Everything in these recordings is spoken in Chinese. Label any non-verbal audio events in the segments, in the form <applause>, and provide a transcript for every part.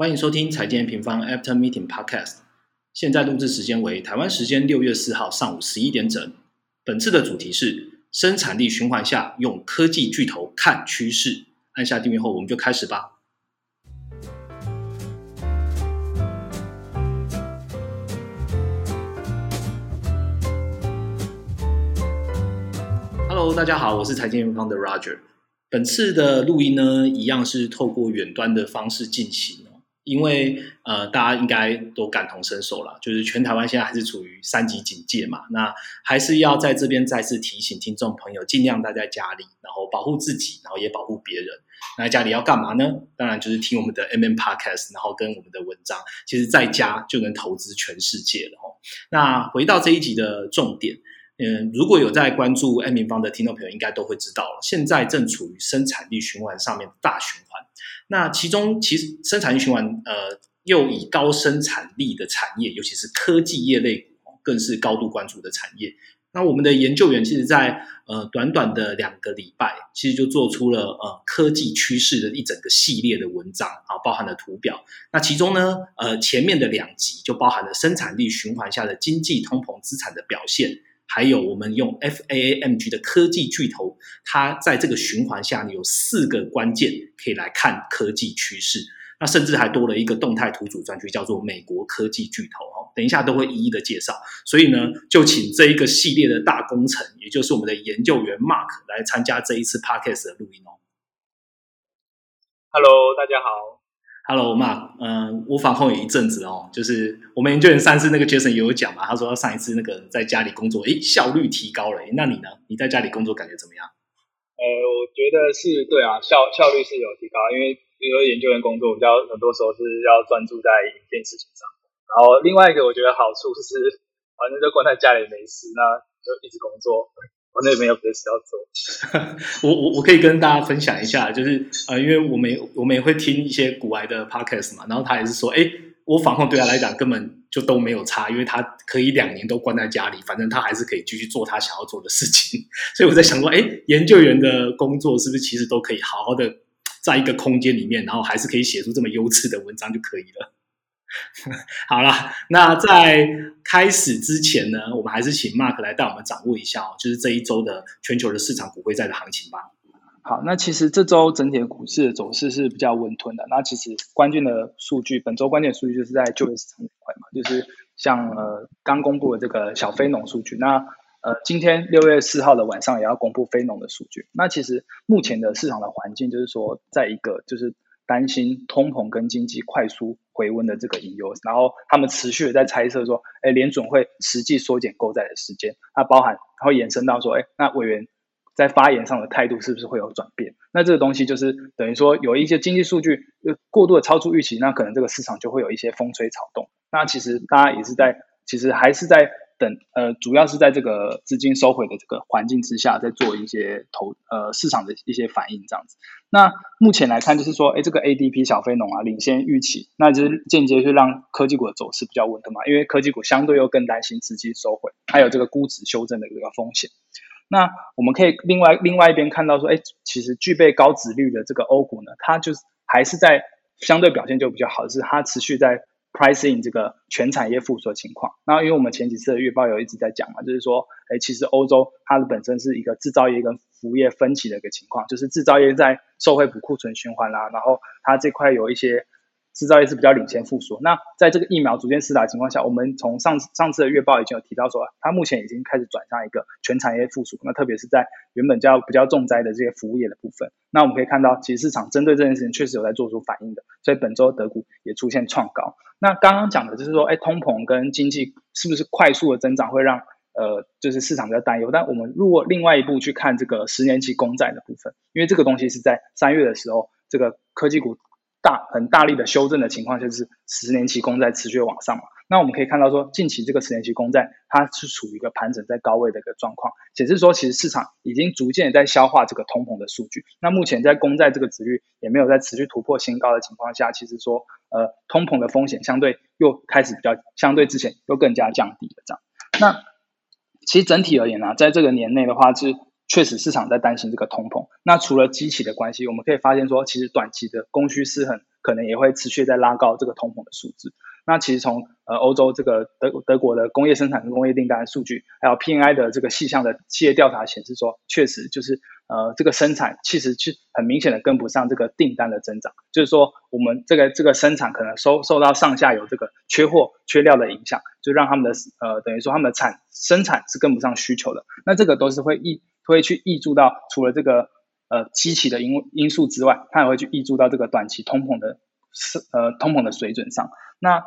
欢迎收听财经平方 After Meeting Podcast。现在录制时间为台湾时间六月四号上午十一点整。本次的主题是生产力循环下用科技巨头看趋势。按下订阅后，我们就开始吧。Hello，大家好，我是财经平方的 Roger。本次的录音呢，一样是透过远端的方式进行，因为呃，大家应该都感同身受了，就是全台湾现在还是处于三级警戒嘛，那还是要在这边再次提醒听众朋友，尽量待在家里，然后保护自己，然后也保护别人。那在家里要干嘛呢？当然就是听我们的 MM Podcast，然后跟我们的文章，其实在家就能投资全世界了哦。那回到这一集的重点。嗯，如果有在关注 M 平方的听众朋友，应该都会知道了。现在正处于生产力循环上面的大循环。那其中其实生产力循环，呃，又以高生产力的产业，尤其是科技业类股，更是高度关注的产业。那我们的研究员其实，在呃短短的两个礼拜，其实就做出了呃科技趋势的一整个系列的文章啊，包含了图表。那其中呢，呃前面的两集就包含了生产力循环下的经济通膨资产的表现。还有我们用 FAAMG 的科技巨头，它在这个循环下，有四个关键可以来看科技趋势。那甚至还多了一个动态图组专区，叫做美国科技巨头哦。等一下都会一一的介绍。所以呢，就请这一个系列的大工程，也就是我们的研究员 Mark 来参加这一次 Podcast 的录音哦。Hello，大家好。Hello，Mark，嗯，我访后有一阵子哦，就是我们研究员上次那个 Jason 也有讲嘛，他说上一次那个在家里工作，诶，效率提高了。那你呢？你在家里工作感觉怎么样？呃，我觉得是对啊，效效率是有提高，因为比如说研究员工作，比较很多时候是要专注在一件事情上。然后另外一个我觉得好处是，反正就关在家里没事，那就一直工作。我那边有别的事要做，我我我可以跟大家分享一下，就是呃，因为我们我们也会听一些古玩的 podcast 嘛，然后他也是说，哎，我防控对他来讲根本就都没有差，因为他可以两年都关在家里，反正他还是可以继续做他想要做的事情。<laughs> 所以我在想说，哎，研究员的工作是不是其实都可以好好的在一个空间里面，然后还是可以写出这么优质的文章就可以了。<laughs> 好了，那在开始之前呢，我们还是请 Mark 来带我们掌握一下哦，就是这一周的全球的市场股会债的行情吧。好，那其实这周整体的股市的走势是比较温吞的。那其实关键的数据，本周关键数据就是在就业市场这块嘛，就是像呃刚公布的这个小非农数据。那呃今天六月四号的晚上也要公布非农的数据。那其实目前的市场的环境就是说，在一个就是担心通膨跟经济快速。回温的这个隐忧，然后他们持续的在猜测说，哎，联准会实际缩减购债的时间，那包含，然后延伸到说，哎，那委员在发言上的态度是不是会有转变？那这个东西就是等于说有一些经济数据过度的超出预期，那可能这个市场就会有一些风吹草动。那其实大家也是在，其实还是在。等呃，主要是在这个资金收回的这个环境之下，在做一些投呃市场的一些反应这样子。那目前来看，就是说，哎，这个 ADP 小非农啊领先预期，那就是间接是让科技股的走势比较稳的嘛，因为科技股相对又更担心资金收回，还有这个估值修正的一个风险。那我们可以另外另外一边看到说，哎，其实具备高值率的这个欧股呢，它就是还是在相对表现就比较好，是它持续在。Pricing 这个全产业复苏的情况，那因为我们前几次的预报有一直在讲嘛，就是说，哎，其实欧洲它的本身是一个制造业跟服务业分歧的一个情况，就是制造业在受惠补库存循环啦，然后它这块有一些。制造业是比较领先复苏。那在这个疫苗逐渐施打的情况下，我们从上上次的月报已经有提到说，它目前已经开始转向一个全产业复苏。那特别是在原本较比较重灾的这些服务业的部分，那我们可以看到，其实市场针对这件事情确实有在做出反应的。所以本周德股也出现创高。那刚刚讲的就是说，哎，通膨跟经济是不是快速的增长会让呃，就是市场比较担忧？但我们如果另外一步去看这个十年期公债的部分，因为这个东西是在三月的时候，这个科技股。大很大力的修正的情况，就是十年期公债持续往上嘛。那我们可以看到说，近期这个十年期公债它是处于一个盘整在高位的一个状况，显示说其实市场已经逐渐在消化这个通膨的数据。那目前在公债这个值率也没有在持续突破新高的情况下，其实说呃通膨的风险相对又开始比较相对之前又更加降低了这样。那其实整体而言呢，在这个年内的话是。确实，市场在担心这个通膨。那除了机器的关系，我们可以发现说，其实短期的供需失衡可能也会持续在拉高这个通膨的数字。那其实从呃欧洲这个德德国的工业生产跟工业订单数据，还有 PNI 的这个细项的企业调查显示说，确实就是呃这个生产其实是很明显的跟不上这个订单的增长，就是说我们这个这个生产可能受受到上下游这个缺货缺料的影响，就让他们的呃等于说他们的产生产是跟不上需求的，那这个都是会一会去溢注到除了这个呃机器的因因素之外，它也会去溢注到这个短期通膨的呃通膨的水准上，那。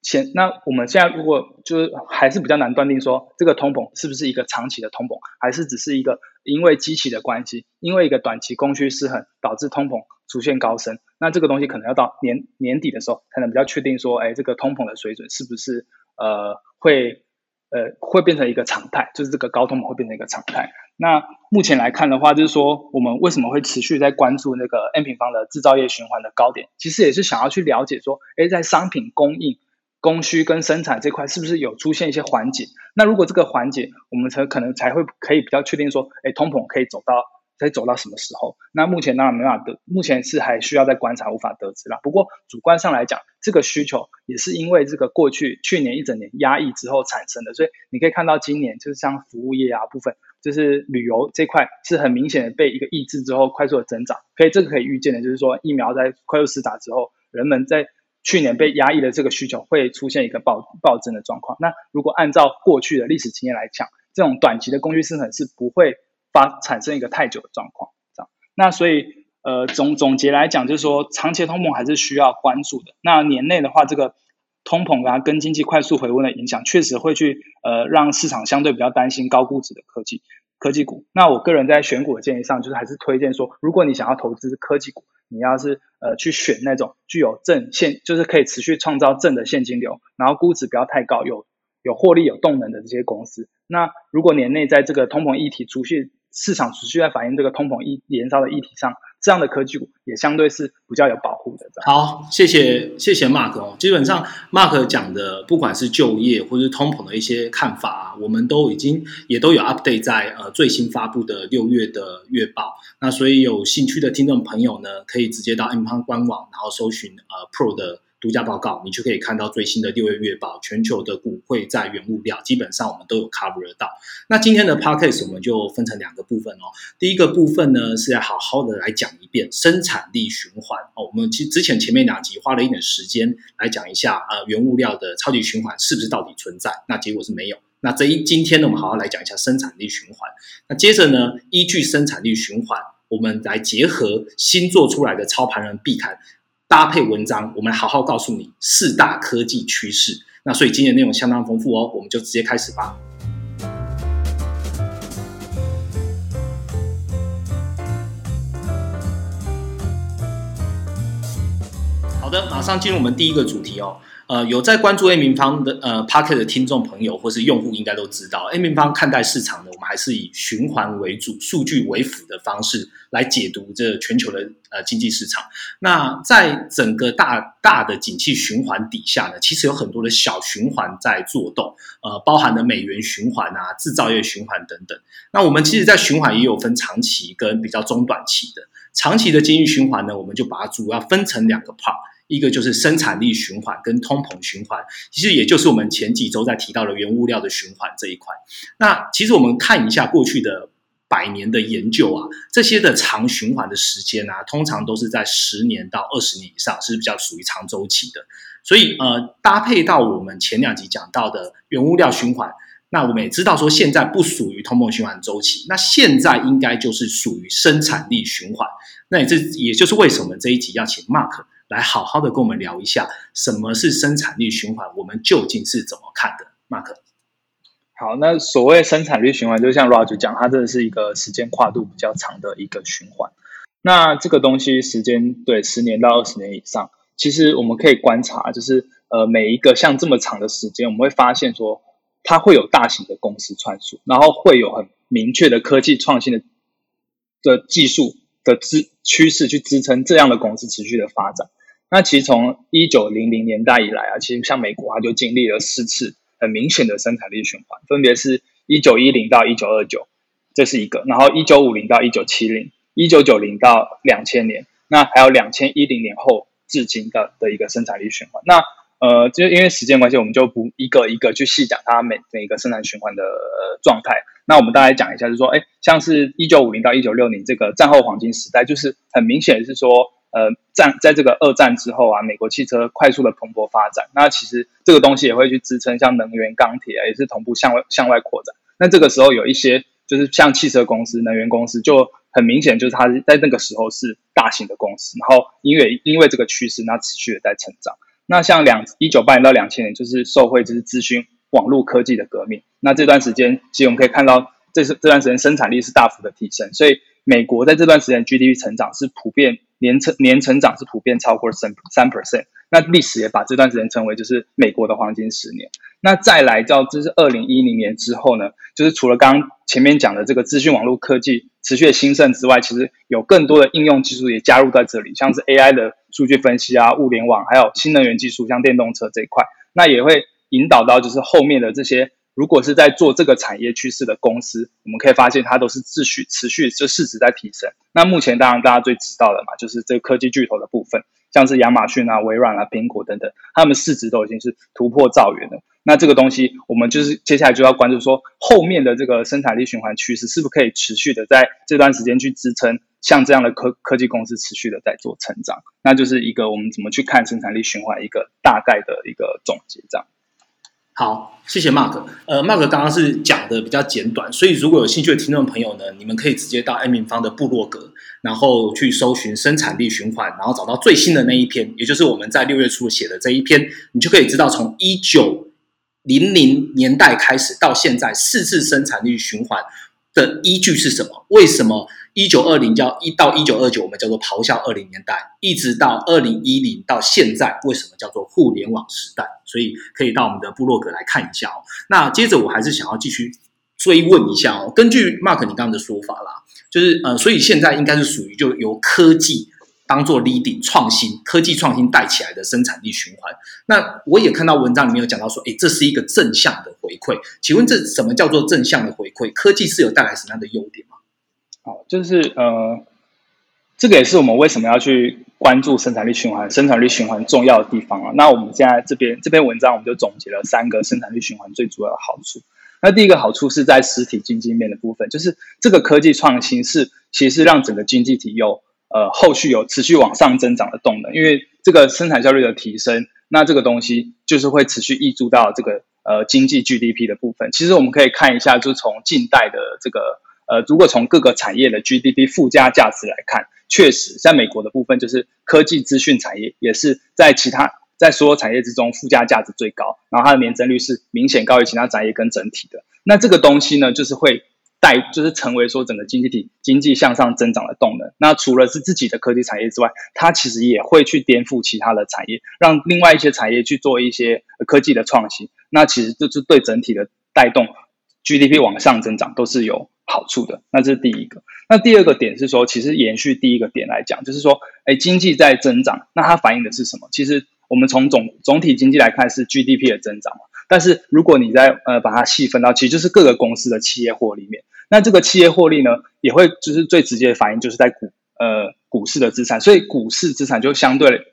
前那我们现在如果就是还是比较难断定说这个通膨是不是一个长期的通膨，还是只是一个因为机器的关系，因为一个短期供需失衡导致通膨出现高升。那这个东西可能要到年年底的时候才能比较确定说，哎，这个通膨的水准是不是呃会呃会变成一个常态，就是这个高通会变成一个常态。那目前来看的话，就是说我们为什么会持续在关注那个 N 平方的制造业循环的高点，其实也是想要去了解说，哎，在商品供应。供需跟生产这块是不是有出现一些缓解？那如果这个缓解，我们才可能才会可以比较确定说，哎，通膨可以走到可以走到什么时候？那目前当然没办法得，目前是还需要再观察，无法得知啦。不过主观上来讲，这个需求也是因为这个过去去年一整年压抑之后产生的，所以你可以看到今年就是像服务业啊部分，就是旅游这块是很明显的被一个抑制之后快速的增长。可以这个可以预见的，就是说疫苗在快速施打之后，人们在去年被压抑的这个需求会出现一个暴暴增的状况。那如果按照过去的历史经验来讲，这种短期的供需失衡是不会发产生一个太久的状况。这样，那所以呃总总结来讲，就是说长期通膨还是需要关注的。那年内的话，这个通膨啊跟经济快速回温的影响，确实会去呃让市场相对比较担心高估值的科技科技股。那我个人在选股的建议上，就是还是推荐说，如果你想要投资科技股。你要是呃去选那种具有正现，就是可以持续创造正的现金流，然后估值不要太高，有有获利、有动能的这些公司。那如果年内在这个通膨议题出现市场持续在反映这个通膨一延烧的议题上。这样的科技股也相对是比较有保护的。好，谢谢谢谢 Mark 哦。基本上 Mark 讲的，不管是就业或是通膨的一些看法啊，我们都已经也都有 update 在呃最新发布的六月的月报。那所以有兴趣的听众朋友呢，可以直接到 M 方官网，然后搜寻呃 Pro 的。独家报告，你就可以看到最新的六月月报，全球的股会在原物料，基本上我们都有 cover 到。那今天的 podcast 我们就分成两个部分哦。第一个部分呢，是要好好的来讲一遍生产力循环哦。我们其实之前前面两集花了一点时间来讲一下，呃，原物料的超级循环是不是到底存在？那结果是没有。那这一今天呢，我们好好来讲一下生产力循环。那接着呢，依据生产力循环，我们来结合新做出来的操盘人必看。搭配文章，我们好好告诉你四大科技趋势。那所以今天内容相当丰富哦，我们就直接开始吧。好的，马上进入我们第一个主题哦。呃，有在关注 A 平方的呃 Pocket 的听众朋友或是用户，应该都知道 A 平方看待市场呢，我们还是以循环为主、数据为辅的方式来解读这全球的呃经济市场。那在整个大大的景气循环底下呢，其实有很多的小循环在做动，呃，包含了美元循环啊、制造业循环等等。那我们其实，在循环也有分长期跟比较中短期的。长期的经济循环呢，我们就把它主要分成两个 part。一个就是生产力循环跟通膨循环，其实也就是我们前几周在提到的原物料的循环这一块。那其实我们看一下过去的百年的研究啊，这些的长循环的时间啊，通常都是在十年到二十年以上，是比较属于长周期的。所以呃，搭配到我们前两集讲到的原物料循环，那我们也知道说现在不属于通膨循环周期，那现在应该就是属于生产力循环。那也这也就是为什么这一集要请 Mark。来好好的跟我们聊一下，什么是生产力循环？我们究竟是怎么看的？Mark，好，那所谓生产力循环，就像 Roger 讲，它真的是一个时间跨度比较长的一个循环。那这个东西时间对十年到二十年以上，其实我们可以观察，就是呃每一个像这么长的时间，我们会发现说，它会有大型的公司串数，然后会有很明确的科技创新的的技术的支趋势去支撑这样的公司持续的发展。那其实从一九零零年代以来啊，其实像美国，它就经历了四次很明显的生产力循环，分别是一九一零到一九二九，这是一个；然后一九五零到一九七零，一九九零到两千年，那还有两千一零年后至今的的一个生产力循环。那呃，就因为时间关系，我们就不一个一个去细讲它每每一个生产循环的状态。那我们大概讲一下，就是说，哎，像是一九五零到一九六零这个战后黄金时代，就是很明显是说，呃，战在这个二战之后啊，美国汽车快速的蓬勃发展，那其实这个东西也会去支撑像能源、钢铁啊也是同步向外向外扩展。那这个时候有一些就是像汽车公司、能源公司，就很明显就是它在那个时候是大型的公司，然后因为因为这个趋势，那持续的在成长。那像两一九八年到两千年，就是受惠就是资讯网络科技的革命。那这段时间，其实我们可以看到，这是这段时间生产力是大幅的提升。所以美国在这段时间 GDP 成长是普遍年成年成长是普遍超过三三 percent。那历史也把这段时间称为就是美国的黄金十年。那再来到就是二零一零年之后呢，就是除了刚刚前面讲的这个资讯网络科技持续的兴盛之外，其实有更多的应用技术也加入在这里，像是 AI 的数据分析啊、物联网，还有新能源技术，像电动车这一块，那也会引导到就是后面的这些，如果是在做这个产业趋势的公司，我们可以发现它都是持续持续就市值在提升。那目前当然大家最知道的嘛，就是这个科技巨头的部分。像是亚马逊啊、微软啊、苹果等等，他们市值都已经是突破兆元了。那这个东西，我们就是接下来就要关注说，后面的这个生产力循环趋势是不是可以持续的在这段时间去支撑，像这样的科科技公司持续的在做成长。那就是一个我们怎么去看生产力循环一个大概的一个总结，这样。好，谢谢 Mark。呃，Mark 刚刚是讲的比较简短，所以如果有兴趣的听众朋友呢，你们可以直接到 M 平方的部落格，然后去搜寻生产力循环，然后找到最新的那一篇，也就是我们在六月初写的这一篇，你就可以知道从一九零零年代开始到现在四次生产力循环的依据是什么？为什么？一九二零叫一到一九二九，我们叫做咆哮二零年代，一直到二零一零到现在，为什么叫做互联网时代？所以可以到我们的部落格来看一下哦。那接着我还是想要继续追问一下哦。根据 Mark 你刚刚的说法啦，就是呃，所以现在应该是属于就由科技当做 leading 创新，科技创新带起来的生产力循环。那我也看到文章里面有讲到说，诶，这是一个正向的回馈。请问这什么叫做正向的回馈？科技是有带来什么样的优点吗？就是呃，这个也是我们为什么要去关注生产力循环、生产力循环重要的地方啊。那我们现在这边这篇文章，我们就总结了三个生产力循环最主要的好处。那第一个好处是在实体经济面的部分，就是这个科技创新是其实让整个经济体有呃后续有持续往上增长的动能，因为这个生产效率的提升，那这个东西就是会持续溢注到这个呃经济 GDP 的部分。其实我们可以看一下，就从近代的这个。呃，如果从各个产业的 GDP 附加价值来看，确实在美国的部分，就是科技资讯产业也是在其他在所有产业之中附加价值最高，然后它的年增率是明显高于其他产业跟整体的。那这个东西呢，就是会带，就是成为说整个经济体经济向上增长的动能。那除了是自己的科技产业之外，它其实也会去颠覆其他的产业，让另外一些产业去做一些科技的创新。那其实就是对整体的带动 GDP 往上增长都是有。好处的，那这是第一个。那第二个点是说，其实延续第一个点来讲，就是说，哎，经济在增长，那它反映的是什么？其实我们从总总体经济来看是 GDP 的增长嘛。但是如果你在呃把它细分到，其实就是各个公司的企业获利面。那这个企业获利呢，也会就是最直接的反应就是在股呃股市的资产，所以股市资产就相对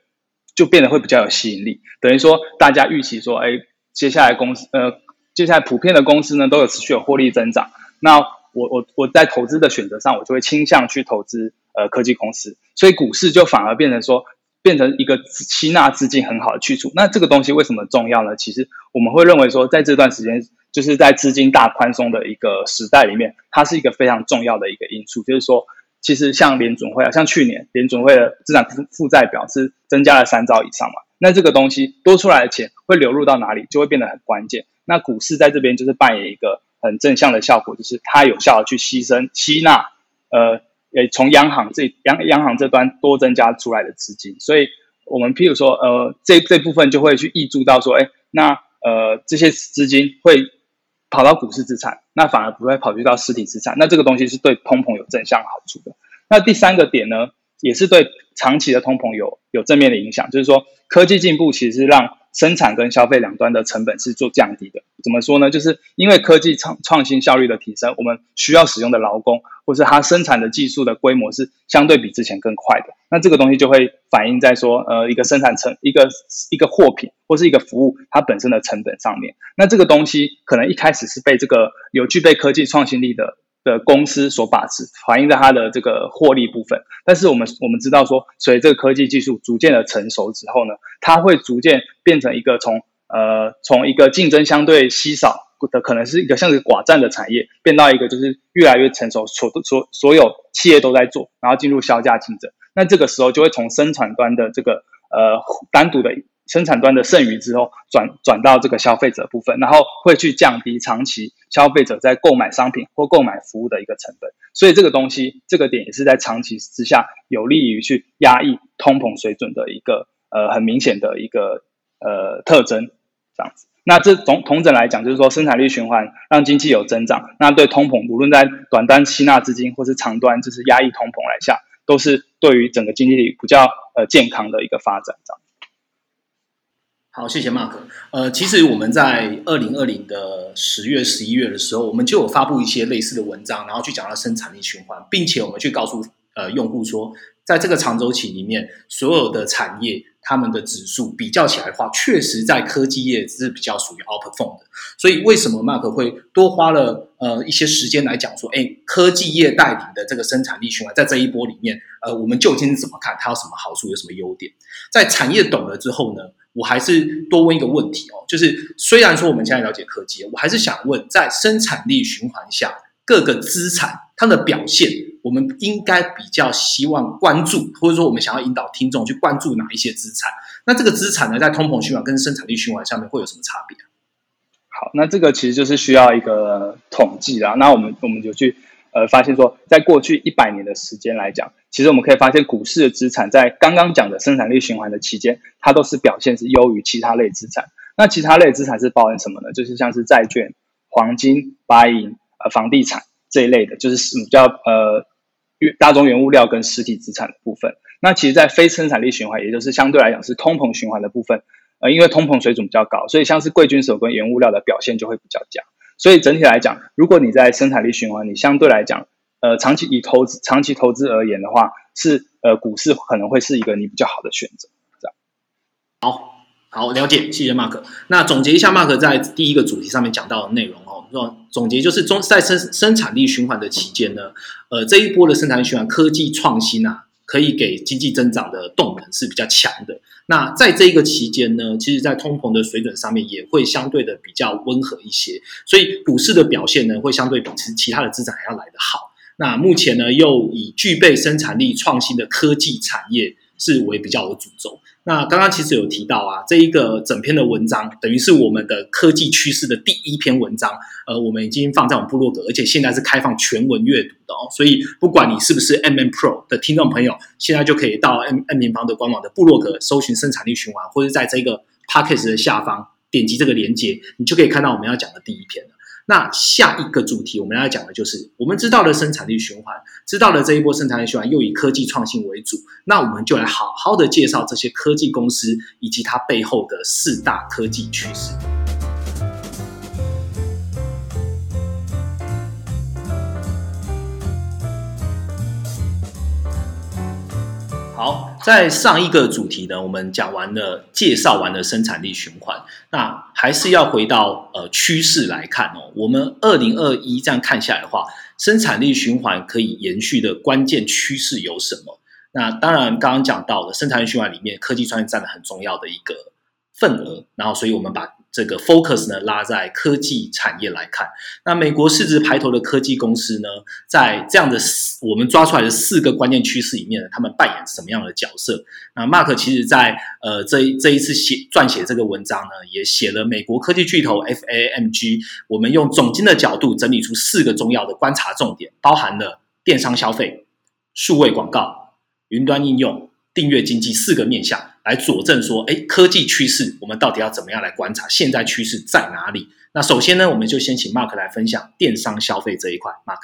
就变得会比较有吸引力。等于说大家预期说，哎，接下来公司呃接下来普遍的公司呢都有持续有获利增长，那我我我在投资的选择上，我就会倾向去投资呃科技公司，所以股市就反而变成说变成一个吸纳资金很好的去处。那这个东西为什么重要呢？其实我们会认为说，在这段时间就是在资金大宽松的一个时代里面，它是一个非常重要的一个因素。就是说，其实像联准会啊，像去年联准会的资产负负债表是增加了三兆以上嘛，那这个东西多出来的钱会流入到哪里，就会变得很关键。那股市在这边就是扮演一个。很正向的效果，就是它有效的去牺牲、吸纳，呃，诶，从央行这央央行这端多增加出来的资金，所以我们譬如说，呃，这这部分就会去挹注到说，哎，那呃这些资金会跑到股市资产，那反而不会跑去到实体资产，那这个东西是对通膨有正向好处的。那第三个点呢，也是对长期的通膨有有正面的影响，就是说科技进步其实让生产跟消费两端的成本是做降低的。怎么说呢？就是因为科技创创新效率的提升，我们需要使用的劳工或是它生产的技术的规模是相对比之前更快的。那这个东西就会反映在说，呃，一个生产成一个一个货品或是一个服务它本身的成本上面。那这个东西可能一开始是被这个有具备科技创新力的。的公司所把持，反映在它的这个获利部分。但是我们我们知道说，随着科技技术逐渐的成熟之后呢，它会逐渐变成一个从呃从一个竞争相对稀少的，可能是一个像是寡占的产业，变到一个就是越来越成熟，所所所有企业都在做，然后进入销价竞争。那这个时候就会从生产端的这个呃单独的。生产端的剩余之后转转到这个消费者部分，然后会去降低长期消费者在购买商品或购买服务的一个成本，所以这个东西这个点也是在长期之下有利于去压抑通膨水准的一个呃很明显的一个呃特征，这样子。那这同同整来讲，就是说生产力循环让经济有增长，那对通膨无论在短端吸纳资金或是长端就是压抑通膨来下，都是对于整个经济比较呃健康的一个发展，这样。好，谢谢 Mark。呃，其实我们在二零二零的十月、十一月的时候，我们就有发布一些类似的文章，然后去讲到生产力循环，并且我们去告诉呃用户说，在这个长周期里面，所有的产业他们的指数比较起来的话，确实在科技业是比较属于 outperform 的。所以为什么 Mark 会多花了呃一些时间来讲说，哎，科技业带领的这个生产力循环，在这一波里面，呃，我们究竟是怎么看？它有什么好处？有什么优点？在产业懂了之后呢？我还是多问一个问题哦，就是虽然说我们现在了解科技，我还是想问，在生产力循环下，各个资产它的表现，我们应该比较希望关注，或者说我们想要引导听众去关注哪一些资产？那这个资产呢，在通膨循环跟生产力循环上面会有什么差别？好，那这个其实就是需要一个统计啦。那我们我们就去。呃，发现说，在过去一百年的时间来讲，其实我们可以发现，股市的资产在刚刚讲的生产力循环的期间，它都是表现是优于其他类资产。那其他类资产是包含什么呢？就是像是债券、黄金、白银、呃房地产这一类的，就是比较呃大宗原物料跟实体资产的部分。那其实，在非生产力循环，也就是相对来讲是通膨循环的部分，呃，因为通膨水准比较高，所以像是贵金属跟原物料的表现就会比较佳。所以整体来讲，如果你在生产力循环，你相对来讲，呃，长期以投资长期投资而言的话，是呃股市可能会是一个你比较好的选择。这样，好，好了解，谢谢 Mark。那总结一下，Mark 在第一个主题上面讲到的内容哦，说总结就是中在生生产力循环的期间呢，呃，这一波的生产力循环，科技创新啊。可以给经济增长的动能是比较强的。那在这一个期间呢，其实，在通膨的水准上面也会相对的比较温和一些，所以股市的表现呢，会相对比其其他的资产还要来得好。那目前呢，又以具备生产力创新的科技产业是为比较的主轴。那刚刚其实有提到啊，这一个整篇的文章等于是我们的科技趋势的第一篇文章，呃，我们已经放在我们部落格，而且现在是开放全文阅读的哦。所以不管你是不是 M M Pro 的听众朋友，现在就可以到 M M 平方的官网的部落格搜寻生产力循环，或者在这个 p a c k a g e 的下方点击这个连接，你就可以看到我们要讲的第一篇了。那下一个主题我们要讲的就是我们知道了生产力循环，知道了这一波生产力循环又以科技创新为主，那我们就来好好的介绍这些科技公司以及它背后的四大科技趋势。好，在上一个主题呢，我们讲完了，介绍完了生产力循环，那还是要回到呃趋势来看哦。我们二零二一这样看下来的话，生产力循环可以延续的关键趋势有什么？那当然，刚刚讲到的生产力循环里面，科技创新占了很重要的一个份额，然后，所以我们把。这个 focus 呢拉在科技产业来看，那美国市值排头的科技公司呢，在这样的四我们抓出来的四个关键趋势里面呢，他们扮演什么样的角色？那 Mark 其实在呃这这一次写撰写这个文章呢，也写了美国科技巨头 FAMG，我们用总经的角度整理出四个重要的观察重点，包含了电商消费、数位广告、云端应用。订阅经济四个面向来佐证说，哎，科技趋势我们到底要怎么样来观察？现在趋势在哪里？那首先呢，我们就先请 Mark 来分享电商消费这一块。Mark，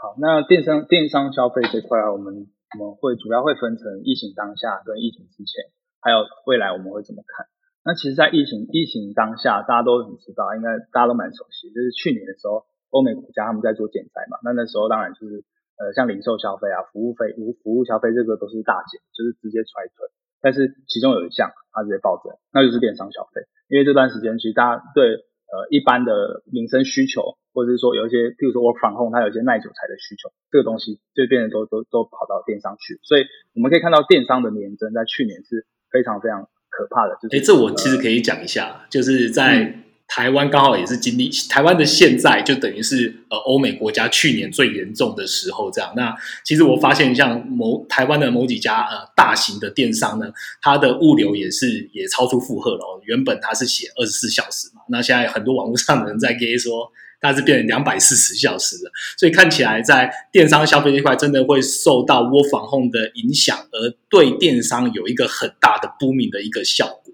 好，那电商电商消费这块啊，我们我们会主要会分成疫情当下跟疫情之前，还有未来我们会怎么看？那其实，在疫情疫情当下，大家都很知道，应该大家都蛮熟悉，就是去年的时候，欧美国家他们在做减灾嘛，那那时候当然就是呃，像零售消费啊、服务费、服服务消费这个都是大减，就是直接踹腿。但是其中有一项它直接暴增，那就是电商消费，因为这段时间其实大家对呃一般的民生需求，或者是说有一些，譬如说 work from home，它有一些耐久材的需求，这个东西就变得都都都跑到电商去，所以我们可以看到电商的年增在去年是非常非常。可怕的，哎，这我其实可以讲一下，就是在台湾刚好也是经历台湾的现在，就等于是呃欧美国家去年最严重的时候这样。那其实我发现，像某台湾的某几家呃大型的电商呢，它的物流也是也超出负荷了。哦原本它是写二十四小时嘛，那现在很多网络上的人在给说。它是变成两百四十小时了，所以看起来在电商消费这块，真的会受到窝防控的影响，而对电商有一个很大的不明的一个效果。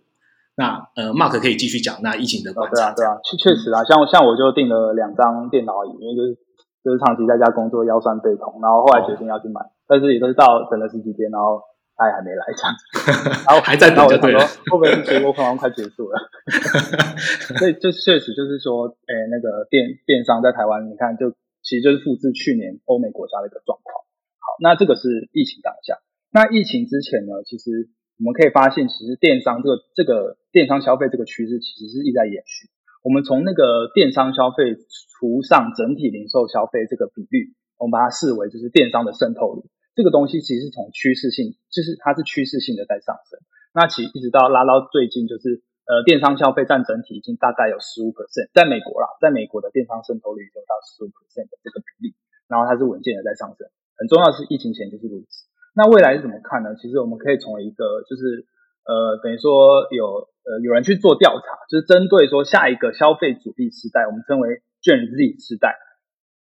那呃，Mark 可以继续讲那疫情的观察。对啊，对啊，确确实啊，像像我就订了两张电脑椅，因为就是就是长期在家工作腰酸背痛，然后后来决定要去买，但是也都是到等了十几天，然后。他也还没来这样子，<laughs> 然后还在等，就对了。后面结果可能快结束了，<laughs> 所以这确实就是说，诶，那个电电商在台湾，你看，就其实就是复制去年欧美国家的一个状况。好，那这个是疫情当下。那疫情之前呢，其实我们可以发现，其实电商这个这个电商消费这个趋势，其实是一直在延续。我们从那个电商消费除上整体零售消费这个比率，我们把它视为就是电商的渗透率。这个东西其实是从趋势性，就是它是趋势性的在上升。那其一直到拉到最近，就是呃电商消费占整体已经大概有十五 percent，在美国啦，在美国的电商渗透率就到十五 percent 的这个比例，然后它是稳健的在上升。很重要的是疫情前就是如此。那未来是怎么看呢？其实我们可以从一个就是呃等于说有呃有人去做调查，就是针对说下一个消费主力时代，我们称为 Gen Z 时代，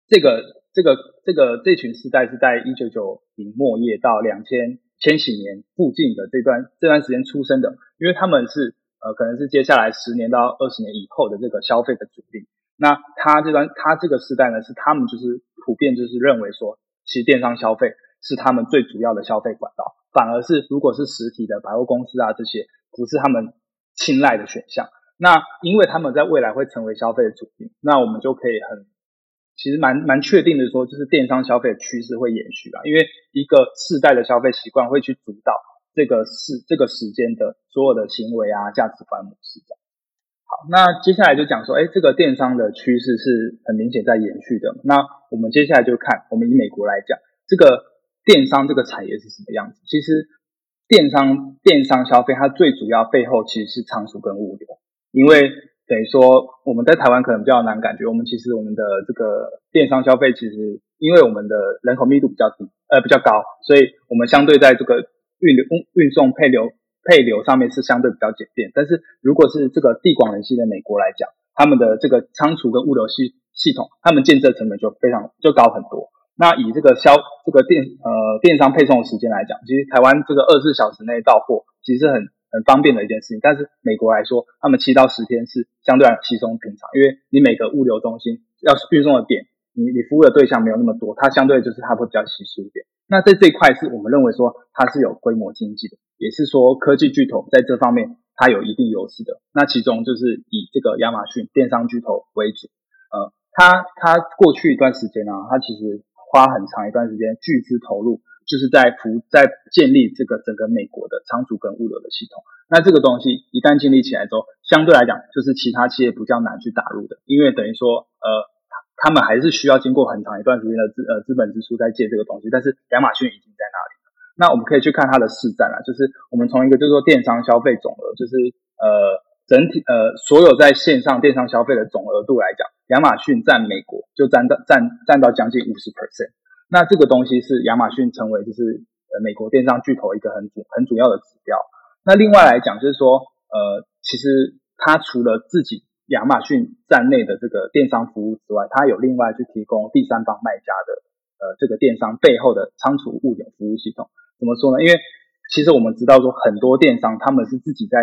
这个。这个这个这群时代是在一九九零末叶到两千千禧年附近的这段这段时间出生的，因为他们是呃可能是接下来十年到二十年以后的这个消费的主力。那他这段他这个时代呢，是他们就是普遍就是认为说，其实电商消费是他们最主要的消费管道，反而是如果是实体的百货公司啊这些，不是他们青睐的选项。那因为他们在未来会成为消费的主力，那我们就可以很。其实蛮蛮确定的说，就是电商消费的趋势会延续啊，因为一个世代的消费习惯会去主导这个时这个时间的所有的行为啊、价值观模式的。好，那接下来就讲说，哎，这个电商的趋势是很明显在延续的。那我们接下来就看，我们以美国来讲，这个电商这个产业是什么样子？其实电商电商消费它最主要背后其实是仓储跟物流，因为。等于说，我们在台湾可能比较难感觉，我们其实我们的这个电商消费，其实因为我们的人口密度比较低，呃比较高，所以我们相对在这个运流、运送、配流、配流上面是相对比较简便。但是如果是这个地广人稀的美国来讲，他们的这个仓储跟物流系系统，他们建设成本就非常就高很多。那以这个销这个电呃电商配送的时间来讲，其实台湾这个二十四小时内到货，其实很。很方便的一件事情，但是美国来说，他们七到十天是相对来稀松平常，因为你每个物流中心要运送的点，你你服务的对象没有那么多，它相对就是它会比较稀疏一点。那在这一块是我们认为说它是有规模经济的，也是说科技巨头在这方面它有一定优势的。那其中就是以这个亚马逊电商巨头为主，呃，它它过去一段时间啊，它其实花很长一段时间巨资投入。就是在服在建立这个整个美国的仓储跟物流的系统，那这个东西一旦建立起来之后，相对来讲就是其他企业比较难去打入的，因为等于说呃他们还是需要经过很长一段时间的资呃资本支出在建这个东西，但是亚马逊已经在那里了。那我们可以去看它的市占啊，就是我们从一个就是说电商消费总额，就是呃整体呃所有在线上电商消费的总额度来讲，亚马逊占美国就占到占占到将近五十 percent。那这个东西是亚马逊成为就是呃美国电商巨头一个很主很主要的指标。那另外来讲就是说，呃，其实它除了自己亚马逊站内的这个电商服务之外，它有另外去提供第三方卖家的呃这个电商背后的仓储物流服务系统。怎么说呢？因为其实我们知道说很多电商他们是自己在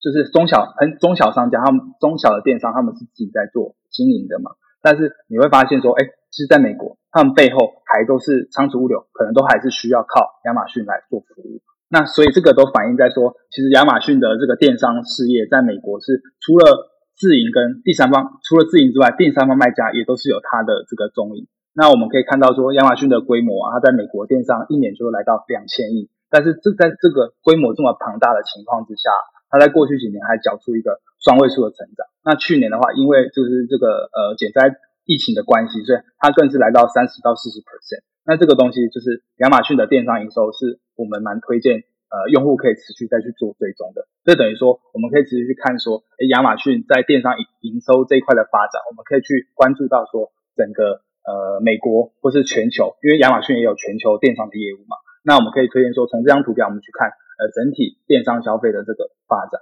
就是中小很中小商家，他们中小的电商他们是自己在做经营的嘛。但是你会发现说，哎，其实在美国，他们背后还都是仓储物流，可能都还是需要靠亚马逊来做服务。那所以这个都反映在说，其实亚马逊的这个电商事业在美国是除了自营跟第三方，除了自营之外，第三方卖家也都是有它的这个踪影。那我们可以看到说，亚马逊的规模啊，它在美国电商一年就来到两千亿，但是这在这个规模这么庞大的情况之下，它在过去几年还缴出一个双位数的成长。那去年的话，因为就是这个呃减灾疫情的关系，所以它更是来到三十到四十 percent。那这个东西就是亚马逊的电商营收，是我们蛮推荐呃用户可以持续再去做追踪的。这等于说，我们可以持续去看说，诶亚马逊在电商营营收这一块的发展，我们可以去关注到说整个呃美国或是全球，因为亚马逊也有全球电商的业务嘛。那我们可以推荐说，从这张图表我们去看呃整体电商消费的这个发展。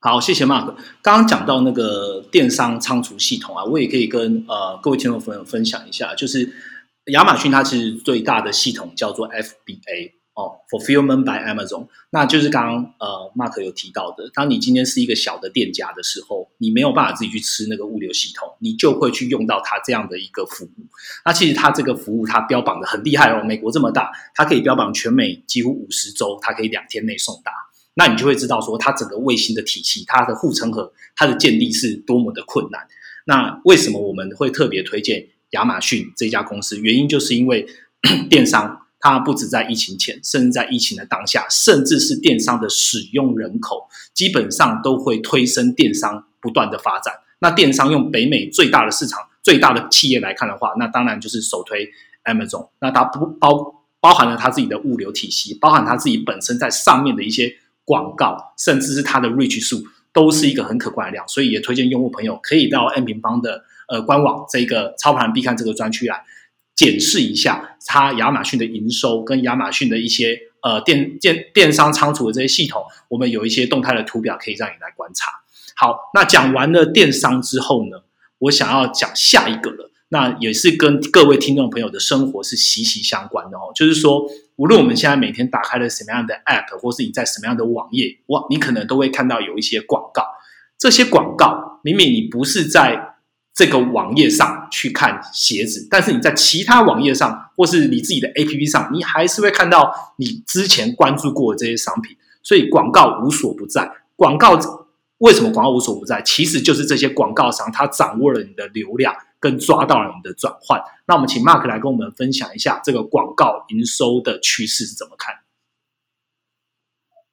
好，谢谢 Mark。刚刚讲到那个电商仓储系统啊，我也可以跟呃各位听众朋友分享一下，就是亚马逊它其实最大的系统叫做 FBA 哦，Fulfillment by Amazon。那就是刚刚呃 Mark 有提到的，当你今天是一个小的店家的时候，你没有办法自己去吃那个物流系统，你就会去用到它这样的一个服务。那其实它这个服务它标榜的很厉害哦，美国这么大，它可以标榜全美几乎五十州，它可以两天内送达。那你就会知道说，它整个卫星的体系，它的护城河，它的建立是多么的困难。那为什么我们会特别推荐亚马逊这家公司？原因就是因为 <clears throat> 电商它不止在疫情前，甚至在疫情的当下，甚至是电商的使用人口，基本上都会推升电商不断的发展。那电商用北美最大的市场、最大的企业来看的话，那当然就是首推 Amazon。那它不包包含了它自己的物流体系，包含它自己本身在上面的一些。广告，甚至是它的 reach 数，都是一个很可观的量，所以也推荐用户朋友可以到 N 平方的呃官网这个操盘必看这个专区来检视一下它亚马逊的营收跟亚马逊的一些呃电电电商仓储的这些系统，我们有一些动态的图表可以让你来观察。好，那讲完了电商之后呢，我想要讲下一个了。那也是跟各位听众朋友的生活是息息相关的哦。就是说，无论我们现在每天打开了什么样的 App，或是你在什么样的网页，哇，你可能都会看到有一些广告。这些广告明明你不是在这个网页上去看鞋子，但是你在其他网页上，或是你自己的 APP 上，你还是会看到你之前关注过的这些商品。所以广告无所不在。广告为什么广告无所不在？其实就是这些广告商他掌握了你的流量。跟抓到了你的转换，那我们请 Mark 来跟我们分享一下这个广告营收的趋势是怎么看？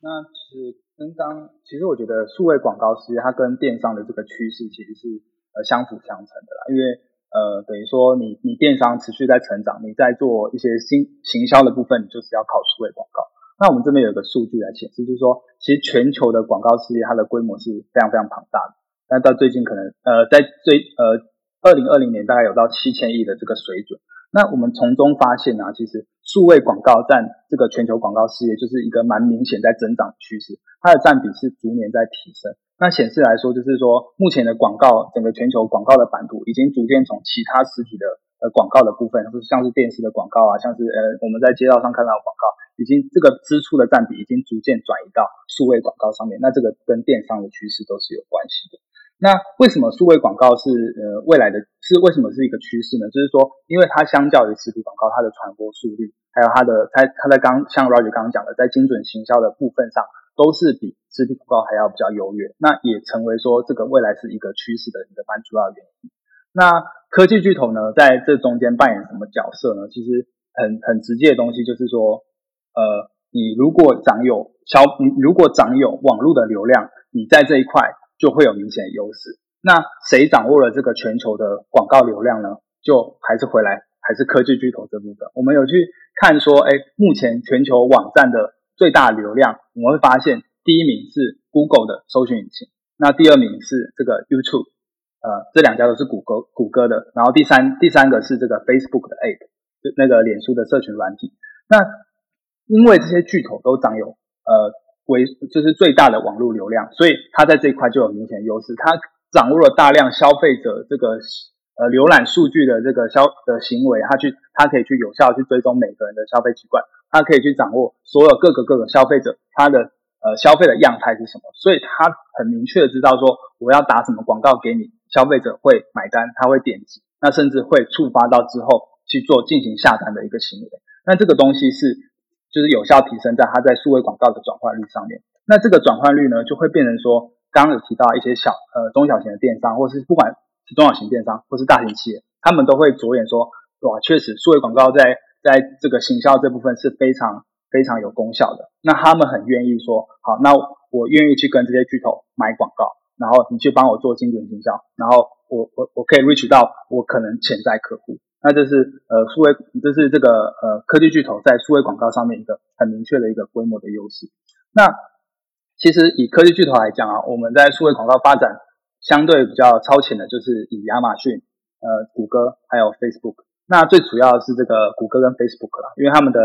那其实跟刚，其实我觉得数位广告其实它跟电商的这个趋势其实是相辅相成的啦，因为呃等于说你你电商持续在成长，你在做一些新行销的部分，你就是要靠数位广告。那我们这边有一个数据来显示，就是说其实全球的广告事业它的规模是非常非常庞大的，但到最近可能呃在最呃。二零二零年大概有到七千亿的这个水准，那我们从中发现呢，其实数位广告占这个全球广告事业就是一个蛮明显在增长趋势，它的占比是逐年在提升。那显示来说，就是说目前的广告整个全球广告的版图已经逐渐从其他实体的呃广告的部分，就是像是电视的广告啊，像是呃我们在街道上看到的广告，已经这个支出的占比已经逐渐转移到数位广告上面。那这个跟电商的趋势都是有关系的。那为什么数位广告是呃未来的是为什么是一个趋势呢？就是说，因为它相较于实体广告，它的传播速率，还有它的它它在刚像 Roger 刚刚讲的，在精准行销的部分上，都是比实体广告还要比较优越。那也成为说这个未来是一个趋势的一个蛮主要原因。那科技巨头呢，在这中间扮演什么角色呢？其实很很直接的东西就是说，呃，你如果掌有消，你如果掌有网络的流量，你在这一块。就会有明显的优势。那谁掌握了这个全球的广告流量呢？就还是回来，还是科技巨头这部分。我们有去看说，哎，目前全球网站的最大流量，我们会发现第一名是 Google 的搜寻引擎，那第二名是这个 YouTube，呃，这两家都是谷歌谷歌的。然后第三第三个是这个 Facebook 的 App，就那个脸书的社群软体。那因为这些巨头都掌有呃。为就是最大的网络流量，所以它在这一块就有明显优势。它掌握了大量消费者这个呃浏览数据的这个消的行为，它去它可以去有效去追踪每个人的消费习惯，它可以去掌握所有各个各个消费者他的呃消费的样态是什么，所以它很明确的知道说我要打什么广告给你，消费者会买单，他会点击，那甚至会触发到之后去做进行下单的一个行为。那这个东西是就是有效提升在它在数位广告的转换率上面。那这个转换率呢，就会变成说，刚刚有提到一些小呃中小型的电商，或是不管中小型电商或是大型企业，他们都会着眼说，哇，确实数位广告在在这个行销这部分是非常非常有功效的。那他们很愿意说，好，那我愿意去跟这些巨头买广告，然后你去帮我做精准营销，然后我我我可以 reach 到我可能潜在客户。那这是呃数位，这是这个呃科技巨头在数位广告上面一个很明确的一个规模的优势。那其实以科技巨头来讲啊，我们在数位广告发展相对比较超前的，就是以亚马逊、呃谷歌还有 Facebook。那最主要的是这个谷歌跟 Facebook 啦，因为他们的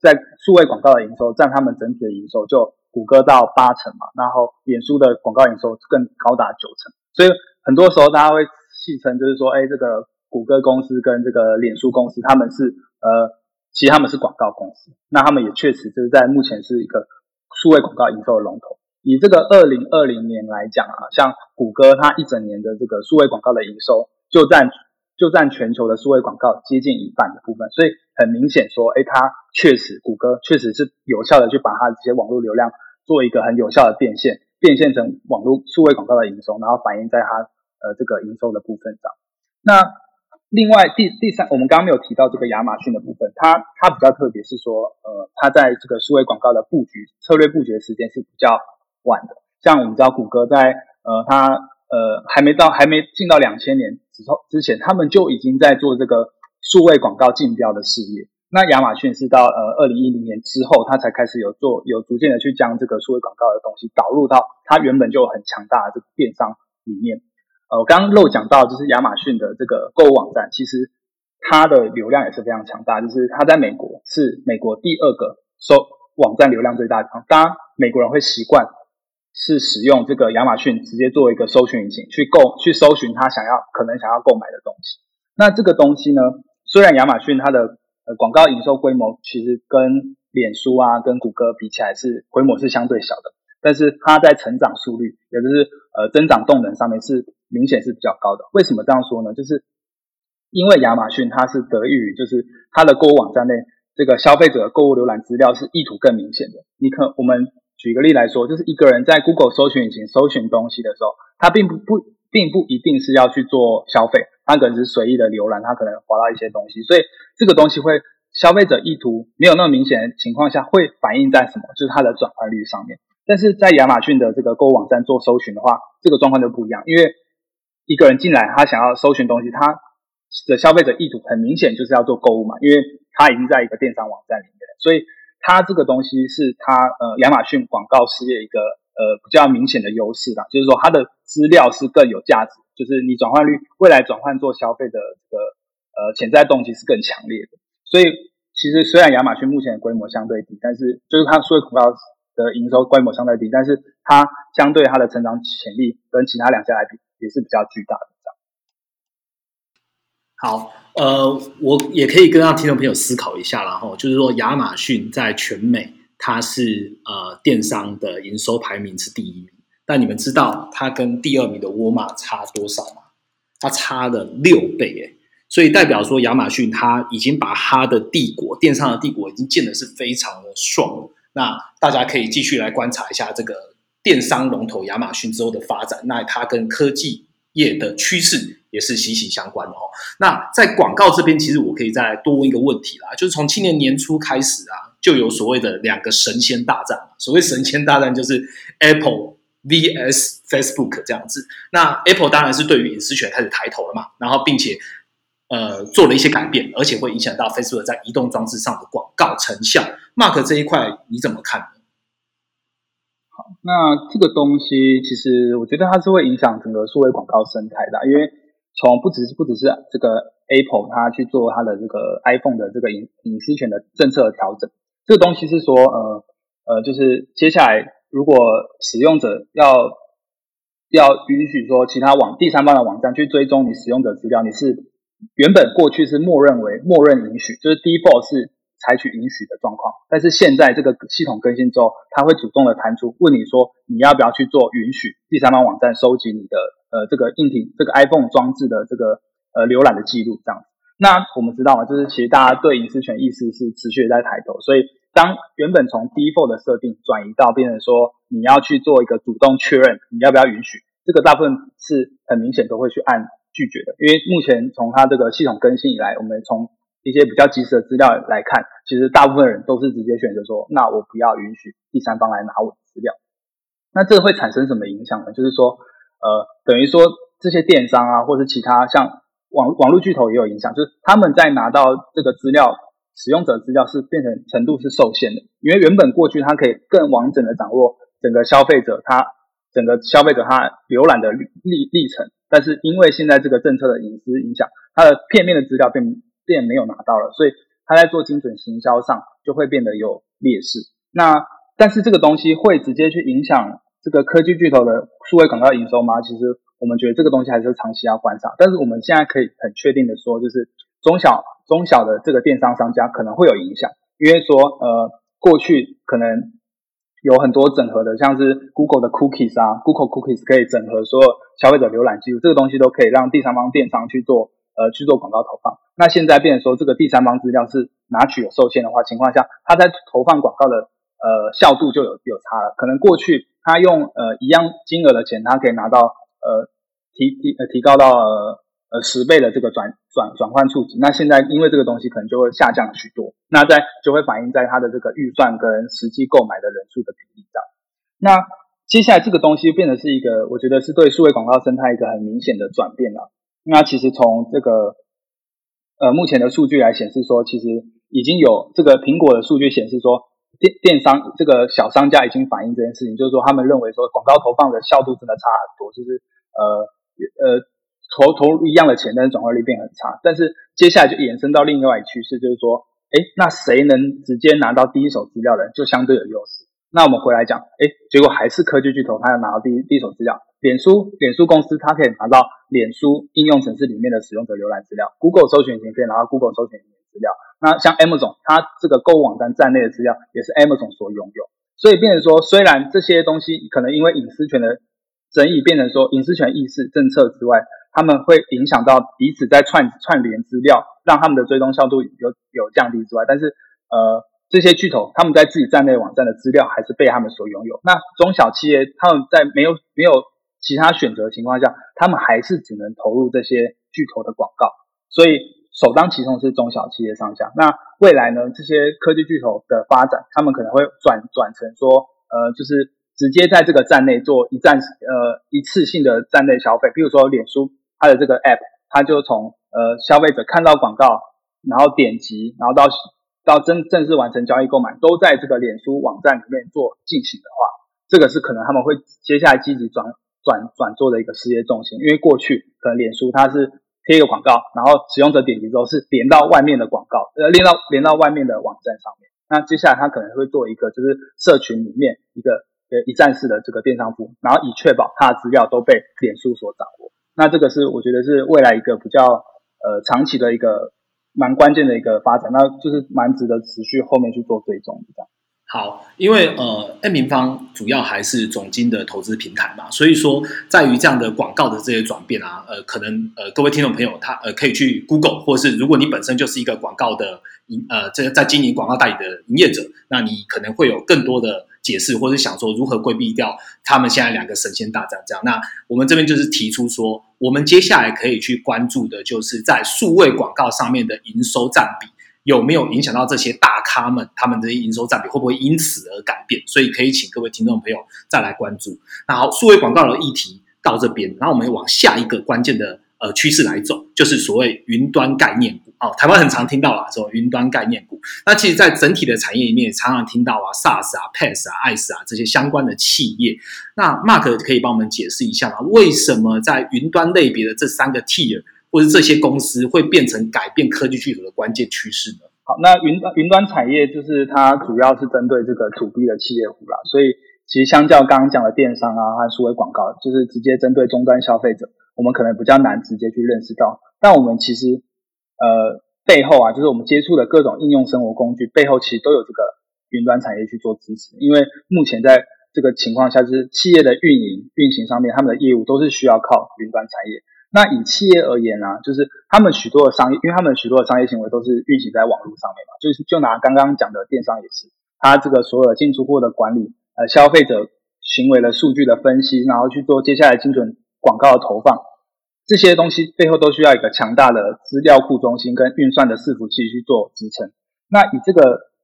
在数位广告的营收占他们整体的营收就谷歌到八成嘛，然后脸书的广告营收更高达九成。所以很多时候大家会戏称就是说，哎，这个。谷歌公司跟这个脸书公司，他们是呃，其实他们是广告公司，那他们也确实就是在目前是一个数位广告营收的龙头。以这个二零二零年来讲啊，像谷歌它一整年的这个数位广告的营收，就占就占全球的数位广告接近一半的部分，所以很明显说，哎，它确实谷歌确实是有效的去把它这些网络流量做一个很有效的变现，变现成网络数位广告的营收，然后反映在它呃这个营收的部分上。那另外，第第三，我们刚刚没有提到这个亚马逊的部分，它它比较特别，是说，呃，它在这个数位广告的布局策略布局的时间是比较晚的。像我们知道，谷歌在呃，它呃还没到还没进到两千年之后之前，他们就已经在做这个数位广告竞标的事业。那亚马逊是到呃二零一零年之后，它才开始有做有逐渐的去将这个数位广告的东西导入到它原本就很强大的这个电商里面。呃，我刚刚漏讲到，就是亚马逊的这个购物网站，其实它的流量也是非常强大，就是它在美国是美国第二个搜网站流量最大的地方。当然，美国人会习惯是使用这个亚马逊直接作为一个搜寻引擎去购去搜寻他想要可能想要购买的东西。那这个东西呢，虽然亚马逊它的呃广告营收规模其实跟脸书啊、跟谷歌比起来是规模是相对小的，但是它在成长速率，也就是呃增长动能上面是。明显是比较高的。为什么这样说呢？就是因为亚马逊它是得益于，就是它的购物网站内这个消费者的购物浏览资料是意图更明显的。你可我们举个例来说，就是一个人在 Google 搜寻引擎搜寻东西的时候，他并不不并不一定是要去做消费，他可能是随意的浏览，他可能滑到一些东西，所以这个东西会消费者意图没有那么明显的情况下，会反映在什么？就是它的转换率上面。但是在亚马逊的这个购物网站做搜寻的话，这个状况就不一样，因为一个人进来，他想要搜寻东西，他的消费者意图很明显就是要做购物嘛，因为他已经在一个电商网站里面，所以他这个东西是他呃亚马逊广告事业一个呃比较明显的优势吧，就是说它的资料是更有价值，就是你转换率未来转换做消费的这个呃潜在动机是更强烈的。所以其实虽然亚马逊目前的规模相对低，但是就是它所有广告的营收规模相对低，但是它相对它的成长潜力跟其他两家来比。也是比较巨大的。好，呃，我也可以跟让听众朋友思考一下，然后就是说，亚马逊在全美它是呃电商的营收排名是第一名，但你们知道它跟第二名的沃尔玛差多少吗？它差了六倍，哎，所以代表说亚马逊它已经把它的帝国电商的帝国已经建的是非常的爽。那大家可以继续来观察一下这个。电商龙头亚马逊之后的发展，那它跟科技业的趋势也是息息相关的哦。那在广告这边，其实我可以再多问一个问题啦，就是从今年年初开始啊，就有所谓的两个神仙大战所谓神仙大战，就是 Apple vs Facebook 这样子。那 Apple 当然是对于隐私权开始抬头了嘛，然后并且呃做了一些改变，而且会影响到 Facebook 在移动装置上的广告成效。Mark 这一块你怎么看呢？那这个东西其实我觉得它是会影响整个数位广告生态的，因为从不只是不只是这个 Apple 它去做它的这个 iPhone 的这个隐隐私权的政策调整，这个东西是说呃呃，就是接下来如果使用者要要允许说其他网第三方的网站去追踪你使用者资料，你是原本过去是默认为默认允许，就是 default 是。采取允许的状况，但是现在这个系统更新之后，它会主动的弹出问你说你要不要去做允许第三方网站收集你的呃这个硬体这个 iPhone 装置的这个呃浏览的记录这样子。那我们知道嘛，就是其实大家对隐私权意识是持续在抬头，所以当原本从 default 的设定转移到变成说你要去做一个主动确认，你要不要允许，这个大部分是很明显都会去按拒绝的，因为目前从它这个系统更新以来，我们从一些比较及时的资料来看，其实大部分人都是直接选择说，那我不要允许第三方来拿我的资料。那这会产生什么影响呢？就是说，呃，等于说这些电商啊，或者其他像网网络巨头也有影响，就是他们在拿到这个资料，使用者资料是变成程度是受限的，因为原本过去它可以更完整的掌握整个消费者他整个消费者他浏览的历历程，但是因为现在这个政策的隐私影响，它的片面的资料变变没有拿到了，所以他在做精准行销上就会变得有劣势。那但是这个东西会直接去影响这个科技巨头的数位广告营收吗？其实我们觉得这个东西还是长期要观察。但是我们现在可以很确定的说，就是中小中小的这个电商商家可能会有影响，因为说呃过去可能有很多整合的，像是 Google 的 Cookies 啊，Google Cookies 可以整合所有消费者浏览记录，这个东西都可以让第三方电商去做呃去做广告投放。那现在变成说这个第三方资料是拿取有受限的话情况下，它在投放广告的呃，效度就有有差了。可能过去他用呃一样金额的钱，他可以拿到呃提提呃提高到呃呃十倍的这个转转转换触及。那现在因为这个东西可能就会下降许多，那在就会反映在他的这个预算跟实际购买的人数的比例上。那接下来这个东西变得是一个，我觉得是对数位广告生态一个很明显的转变了。那其实从这个呃目前的数据来显示说，其实已经有这个苹果的数据显示说。电电商这个小商家已经反映这件事情，就是说他们认为说广告投放的效度真的差很多，就是呃呃投投入一样的钱，但是转化率变很差。但是接下来就延伸到另外一趋势，就是说，哎，那谁能直接拿到第一手资料的就相对有优势。那我们回来讲，哎，结果还是科技巨头他要拿到第一第一手资料，脸书脸书公司它可以拿到脸书应用程式里面的使用者浏览资料，Google 搜寻引擎可以拿到 Google 搜寻引擎资料。那像 Amazon，它这个购物网站站内的资料也是 Amazon 所拥有，所以变成说，虽然这些东西可能因为隐私权的争议变成说隐私权意识政策之外，他们会影响到彼此在串串联资料，让他们的追踪效度有有降低之外，但是呃这些巨头他们在自己站内网站的资料还是被他们所拥有。那中小企业他们在没有没有其他选择的情况下，他们还是只能投入这些巨头的广告，所以。首当其冲是中小企业上下，那未来呢？这些科技巨头的发展，他们可能会转转成说，呃，就是直接在这个站内做一站呃一次性的站内消费，比如说脸书它的这个 app，它就从呃消费者看到广告，然后点击，然后到到正正式完成交易购买，都在这个脸书网站里面做进行的话，这个是可能他们会接下来积极转转转做的一个事业重心，因为过去可能脸书它是。贴一个广告，然后使用者点击之后是连到外面的广告，呃，连到连到外面的网站上面。那接下来他可能会做一个，就是社群里面一个呃一站式的这个电商服务，然后以确保他的资料都被脸书所掌握。那这个是我觉得是未来一个比较呃长期的一个蛮关键的一个发展，那就是蛮值得持续后面去做追踪的。好，因为呃，N 平方主要还是总金的投资平台嘛，所以说在于这样的广告的这些转变啊，呃，可能呃，各位听众朋友他呃可以去 Google，或是如果你本身就是一个广告的营呃，这个在经营广告代理的营业者，那你可能会有更多的解释，或者想说如何规避掉他们现在两个神仙大战这样。那我们这边就是提出说，我们接下来可以去关注的就是在数位广告上面的营收占比。有没有影响到这些大咖们他们的营收占比会不会因此而改变？所以可以请各位听众朋友再来关注。那好，数位广告的议题到这边，然后我们往下一个关键的呃趋势来走，就是所谓云端概念股哦。台湾很常听到啊，说云端概念股。那其实，在整体的产业里面，也常常听到啊，SaaS 啊、PaaS 啊、IaaS 啊这些相关的企业。那 Mark 可以帮我们解释一下吗？为什么在云端类别的这三个 Tier？或者这些公司会变成改变科技巨头的关键趋势呢？好，那云端云端产业就是它主要是针对这个主 B 的企业户啦，所以其实相较刚刚讲的电商啊和数位广告，就是直接针对终端消费者，我们可能比较难直接去认识到。但我们其实呃背后啊，就是我们接触的各种应用生活工具背后，其实都有这个云端产业去做支持。因为目前在这个情况下，就是企业的运营运行上面，他们的业务都是需要靠云端产业。那以企业而言呢，就是他们许多的商业，因为他们许多的商业行为都是运行在网络上面嘛，就是就拿刚刚讲的电商也是，它这个所有的进出货的管理，呃，消费者行为的数据的分析，然后去做接下来精准广告的投放，这些东西背后都需要一个强大的资料库中心跟运算的伺服器去做支撑。那以这个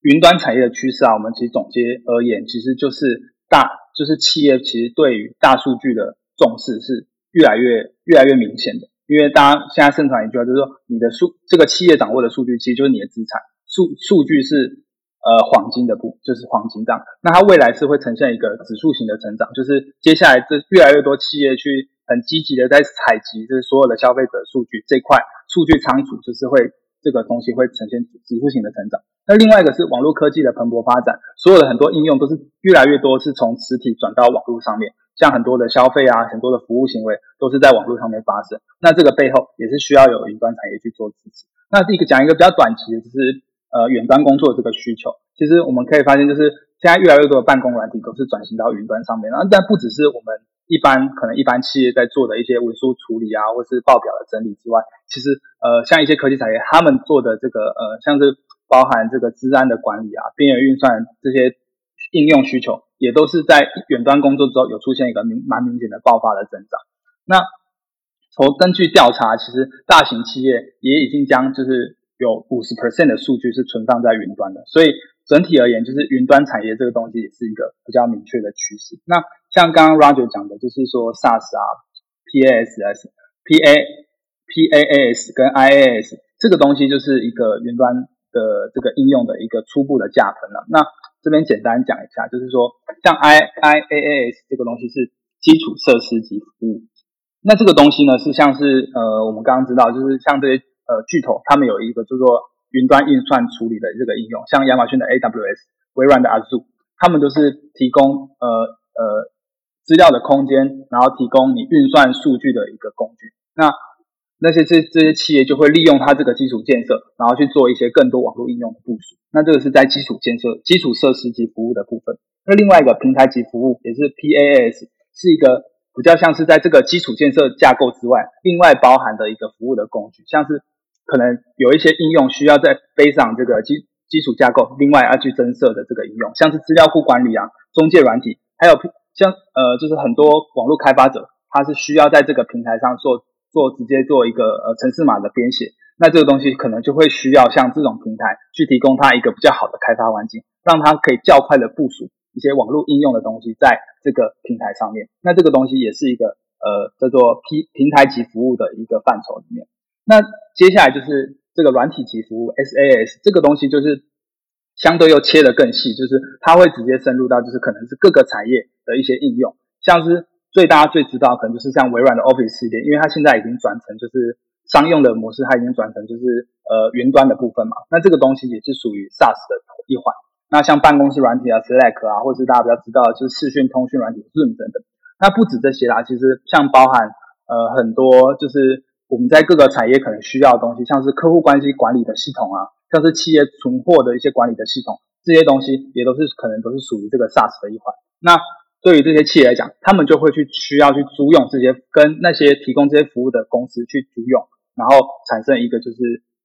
云端产业的趋势啊，我们其实总结而言，其实就是大，就是企业其实对于大数据的重视是越来越越来越明显的。因为大家现在盛传一句话，就是说你的数这个企业掌握的数据，其实就是你的资产。数数据是呃黄金的部，就是黄金账。那它未来是会呈现一个指数型的成长，就是接下来这越来越多企业去很积极的在采集，就是所有的消费者数据这块数据仓储，就是会。这个东西会呈现指数型的成长。那另外一个是网络科技的蓬勃发展，所有的很多应用都是越来越多是从实体转到网络上面，像很多的消费啊，很多的服务行为都是在网络上面发生。那这个背后也是需要有云端产业去做支持。那第一个讲一个比较短期的，就是呃远端工作这个需求。其实我们可以发现，就是现在越来越多的办公软体都是转型到云端上面。然后，但不只是我们。一般可能一般企业在做的一些文书处理啊，或是报表的整理之外，其实呃像一些科技产业，他们做的这个呃像是包含这个治安的管理啊、边缘运算这些应用需求，也都是在远端工作之后有出现一个明蛮明显的爆发的增长。那从根据调查，其实大型企业也已经将就是有五十 percent 的数据是存放在云端的，所以。整体而言，就是云端产业这个东西也是一个比较明确的趋势。那像刚刚 Roger 讲的，就是说 SaaS 啊、PaaS、PA、PaaS 跟 IaaS 这个东西，就是一个云端的这个应用的一个初步的架分了。那这边简单讲一下，就是说像 I IaaS 这个东西是基础设施及服务。那这个东西呢，是像是呃，我们刚刚知道，就是像这些呃巨头，他们有一个叫做。云端运算处理的这个应用，像亚马逊的 AWS、微软的 Azure，他们都是提供呃呃资料的空间，然后提供你运算数据的一个工具。那那些这这些企业就会利用它这个基础建设，然后去做一些更多网络应用的部署。那这个是在基础建设、基础设施及服务的部分。那另外一个平台级服务也是 PaaS，是一个比较像是在这个基础建设架构之外，另外包含的一个服务的工具，像是。可能有一些应用需要在背上这个基基础架构，另外要去增设的这个应用，像是资料库管理啊、中介软体，还有像呃，就是很多网络开发者，他是需要在这个平台上做做直接做一个呃程式码的编写，那这个东西可能就会需要像这种平台去提供他一个比较好的开发环境，让他可以较快的部署一些网络应用的东西在这个平台上面。那这个东西也是一个呃叫做 P 平台级服务的一个范畴里面。那接下来就是这个软体级服务 SaaS 这个东西，就是相对又切得更细，就是它会直接深入到就是可能是各个产业的一些应用，像是最大家最知道可能就是像微软的 Office 系列，因为它现在已经转成就是商用的模式，它已经转成就是呃云端的部分嘛。那这个东西也是属于 SaaS 的一环。那像办公室软体啊，Slack 啊，或者是大家比较知道就是视讯通讯软体 Zoom 等等。那不止这些啦，其实像包含呃很多就是。我们在各个产业可能需要的东西，像是客户关系管理的系统啊，像是企业存货的一些管理的系统，这些东西也都是可能都是属于这个 SaaS 的一环。那对于这些企业来讲，他们就会去需要去租用这些跟那些提供这些服务的公司去租用，然后产生一个就是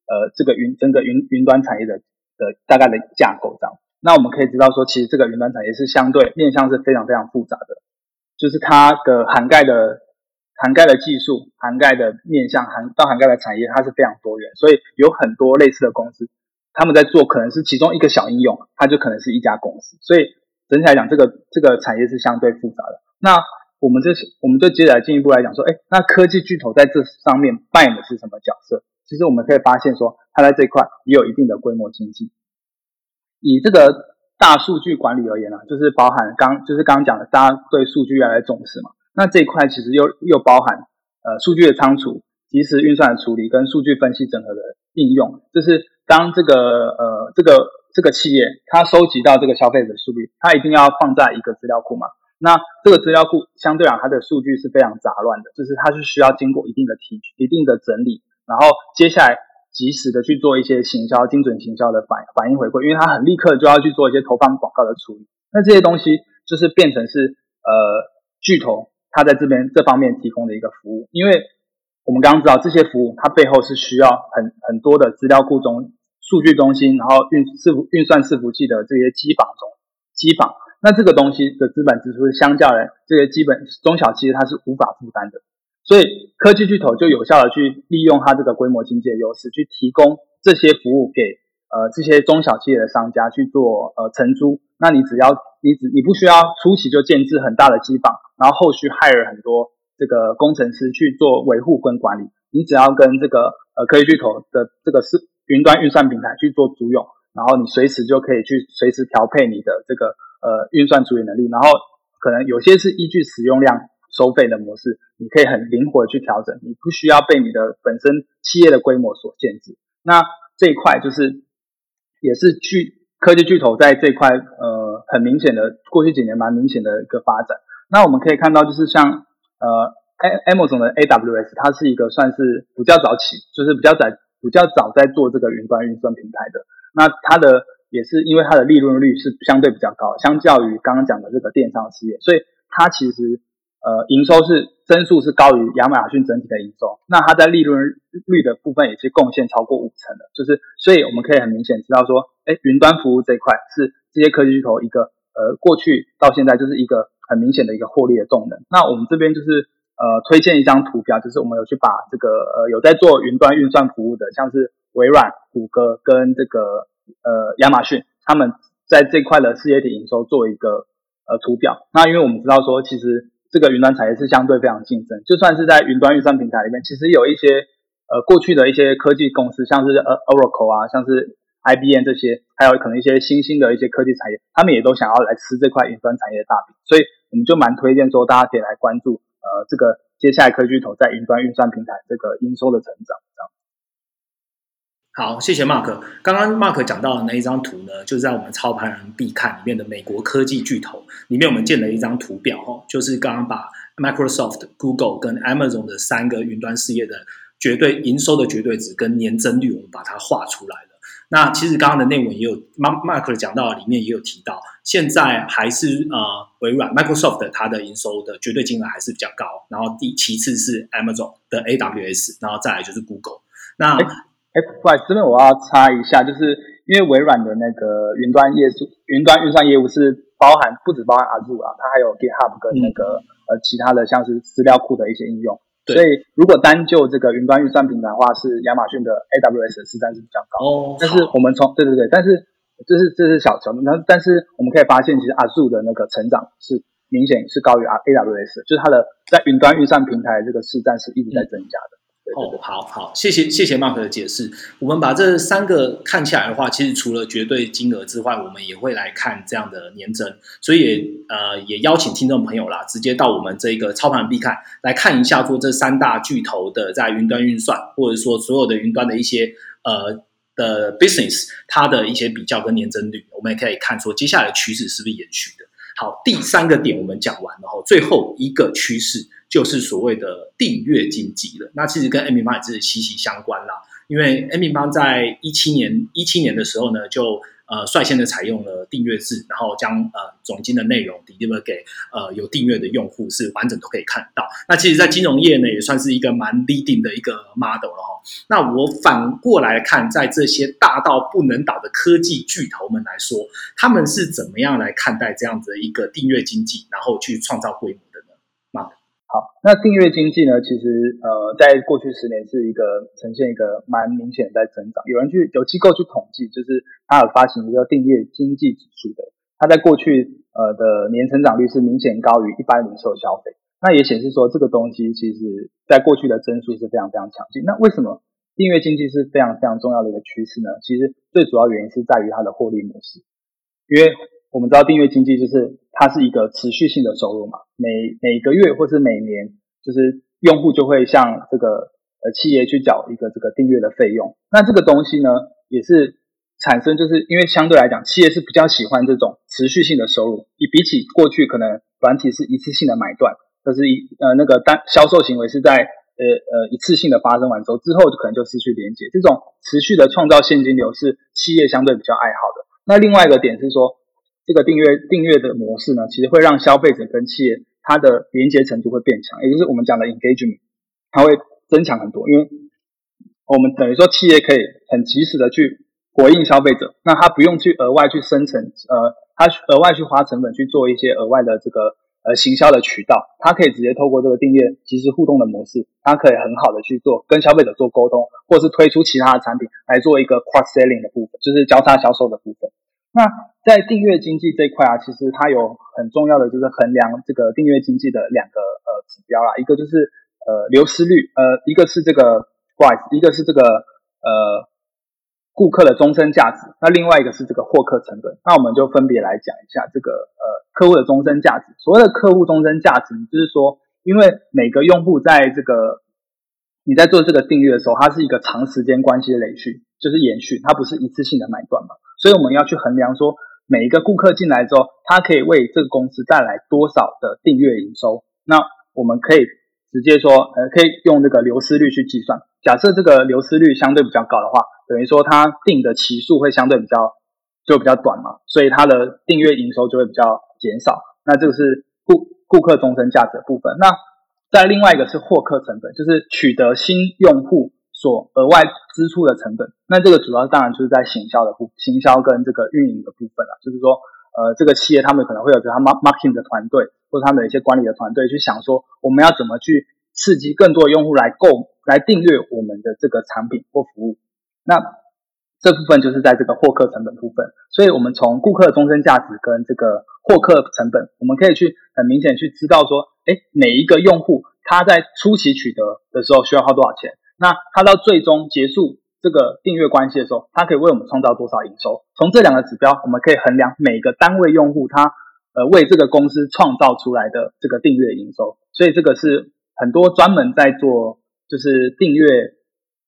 呃这个云整个云云端产业的的大概的架构这样。那我们可以知道说，其实这个云端产业是相对面向是非常非常复杂的，就是它的涵盖的。涵盖的技术、涵盖的面向、涵到涵盖的产业，它是非常多元，所以有很多类似的公司，他们在做可能是其中一个小应用，它就可能是一家公司。所以整体来讲，这个这个产业是相对复杂的。那我们这我们就接着来进一步来讲说，哎，那科技巨头在这上面扮演的是什么角色？其实我们可以发现说，它在这一块也有一定的规模经济。以这个大数据管理而言呢，就是包含刚就是刚刚讲的，大家对数据越来越重视嘛。那这一块其实又又包含呃数据的仓储、即时运算的处理跟数据分析整合的应用。就是当这个呃这个这个企业它收集到这个消费者数据，它一定要放在一个资料库嘛。那这个资料库相对讲它的数据是非常杂乱的，就是它是需要经过一定的提取、一定的整理，然后接下来及时的去做一些行销、精准行销的反反应回馈，因为它很立刻就要去做一些投放广告的处理。那这些东西就是变成是呃巨头。他在这边这方面提供的一个服务，因为我们刚刚知道这些服务它背后是需要很很多的资料库中、数据中心，然后运伺服运算伺服器的这些机房中机房。那这个东西的资本支出，相较于这些基本中小企业，它是无法负担的。所以科技巨头就有效的去利用它这个规模经济的优势，去提供这些服务给呃这些中小企业的商家去做呃承租。那你只要你只你不需要初期就建制很大的机房，然后后续 hire 很多这个工程师去做维护跟管理，你只要跟这个呃科技巨头的这个是云端运算平台去做租用，然后你随时就可以去随时调配你的这个呃运算处理能力，然后可能有些是依据使用量。收费的模式，你可以很灵活的去调整，你不需要被你的本身企业的规模所限制。那这一块就是也是巨科技巨头在这块呃很明显的过去几年蛮明显的一个发展。那我们可以看到，就是像呃 Amazon 的 AWS，它是一个算是比较早起，就是比较早比较早在做这个云端运算平台的。那它的也是因为它的利润率是相对比较高，相较于刚刚讲的这个电商事业，所以它其实。呃，营收是增速是高于亚马逊整体的营收，那它在利润率的部分也是贡献超过五成的，就是所以我们可以很明显知道说，哎，云端服务这一块是这些科技巨头一个呃过去到现在就是一个很明显的一个获利的动能。那我们这边就是呃推荐一张图表，就是我们有去把这个呃有在做云端运算服务的，像是微软、谷歌跟这个呃亚马逊，他们在这块的事业体营收做一个呃图表。那因为我们知道说，其实这个云端产业是相对非常竞争，就算是在云端运算平台里面，其实有一些呃过去的一些科技公司，像是呃 Oracle 啊，像是 IBM 这些，还有可能一些新兴的一些科技产业，他们也都想要来吃这块云端产业的大饼，所以我们就蛮推荐说，大家可以来关注呃这个接下来科技巨头在云端运算平台这个营收的成长，这样。好，谢谢 Mark。刚刚 Mark 讲到的那一张图呢，就是在我们操盘人必看里面的美国科技巨头里面，我们建了一张图表哈，就是刚刚把 Microsoft、Google 跟 Amazon 的三个云端事业的绝对营收的绝对值跟年增率，我们把它画出来了。那其实刚刚的内文也有 Mark 讲到，里面也有提到，现在还是呃微软 Microsoft 它的营收的绝对金额还是比较高，然后第其次是 Amazon 的 AWS，然后再来就是 Google。那哎，不好意思，这边我要插一下，就是因为微软的那个云端业务、云端运算业务是包含不止包含 Azure 啊，它还有 GitHub 跟那个呃其他的像是资料库的一些应用。所以如果单就这个云端运算平台的话，是亚马逊的 AWS 的市占是比较高。哦。但是我们从对对对，但是这是这是小小的，那但是我们可以发现，其实 Azure 的那个成长是明显是高于 AWS，就是它的在云端运算平台这个市占是一直在增加的。哦，好好，谢谢谢谢 Mark 的解释。我们把这三个看起来的话，其实除了绝对金额之外，我们也会来看这样的年增，所以呃也邀请听众朋友啦，直接到我们这个操盘必看来看一下，说这三大巨头的在云端运算，或者说所有的云端的一些呃的 business，它的一些比较跟年增率，我们也可以看说接下来的趋势是不是延续的。好，第三个点我们讲完了后，最后一个趋势。就是所谓的订阅经济了，那其实跟 M 平方也是息息相关啦。因为 M 平方在一七年一七年的时候呢，就呃率先的采用了订阅制，然后将呃总金的内容 deliver 给呃有订阅的用户，是完整都可以看到。那其实，在金融业呢，也算是一个蛮 leading 的一个 model 了哈。那我反过来看，在这些大到不能倒的科技巨头们来说，他们是怎么样来看待这样子的一个订阅经济，然后去创造规模？好，那订阅经济呢？其实呃，在过去十年是一个呈现一个蛮明显在增长。有人去有机构去统计，就是它有发行一个订阅经济指数的，它在过去呃的年成长率是明显高于一般零售消费。那也显示说，这个东西其实在过去的增速是非常非常强劲。那为什么订阅经济是非常非常重要的一个趋势呢？其实最主要原因是在于它的获利模式，因为。我们知道订阅经济就是它是一个持续性的收入嘛，每每个月或是每年，就是用户就会向这个呃企业去缴一个这个订阅的费用。那这个东西呢，也是产生就是因为相对来讲，企业是比较喜欢这种持续性的收入，比比起过去可能软体是一次性的买断，就是一呃那个单销售行为是在呃呃一次性的发生完之后，之后就可能就失去连接。这种持续的创造现金流是企业相对比较爱好的。那另外一个点是说。这个订阅订阅的模式呢，其实会让消费者跟企业它的连接程度会变强，也就是我们讲的 engagement，它会增强很多，因为我们等于说企业可以很及时的去回应消费者，那他不用去额外去生成，呃，他额外去花成本去做一些额外的这个呃行销的渠道，他可以直接透过这个订阅即时互动的模式，他可以很好的去做跟消费者做沟通，或是推出其他的产品来做一个 cross selling 的部分，就是交叉销售的部分。那在订阅经济这一块啊，其实它有很重要的就是衡量这个订阅经济的两个呃指标啦，一个就是呃流失率，呃一个是这个 price，一个是这个呃顾客的终身价值，那另外一个是这个获客成本。那我们就分别来讲一下这个呃客户的终身价值。所谓的客户终身价值，就是说，因为每个用户在这个你在做这个订阅的时候，它是一个长时间关系的累续，就是延续，它不是一次性的买断嘛。所以我们要去衡量说，每一个顾客进来之后，他可以为这个公司带来多少的订阅营收。那我们可以直接说，呃，可以用这个流失率去计算。假设这个流失率相对比较高的话，等于说他订的期数会相对比较就比较短嘛，所以他的订阅营收就会比较减少。那这个是顾顾客终身价值的部分。那再另外一个是获客成本，就是取得新用户。所额外支出的成本，那这个主要当然就是在行销的部，行销跟这个运营的部分了。就是说，呃，这个企业他们可能会有他 marketing 的团队，或者他们的一些管理的团队去想说，我们要怎么去刺激更多的用户来购、来订阅我们的这个产品或服务。那这部分就是在这个获客成本部分。所以我们从顾客的终身价值跟这个获客成本，我们可以去很明显去知道说，哎，每一个用户他在初期取得的时候需要花多少钱。那它到最终结束这个订阅关系的时候，它可以为我们创造多少营收？从这两个指标，我们可以衡量每个单位用户他呃为这个公司创造出来的这个订阅营收。所以这个是很多专门在做就是订阅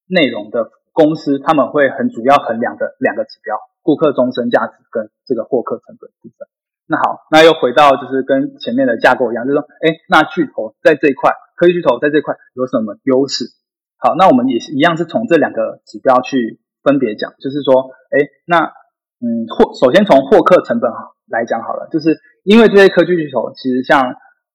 内容的公司，他们会很主要衡量的两个指标：顾客终身价值跟这个获客成本部分。那好，那又回到就是跟前面的架构一样，就是说，哎，那巨头在这一块，科技巨头在这一块有什么优势？好，那我们也是一样，是从这两个指标去分别讲，就是说，哎，那嗯，获首先从获客成本来讲好了，就是因为这些科技巨头，其实像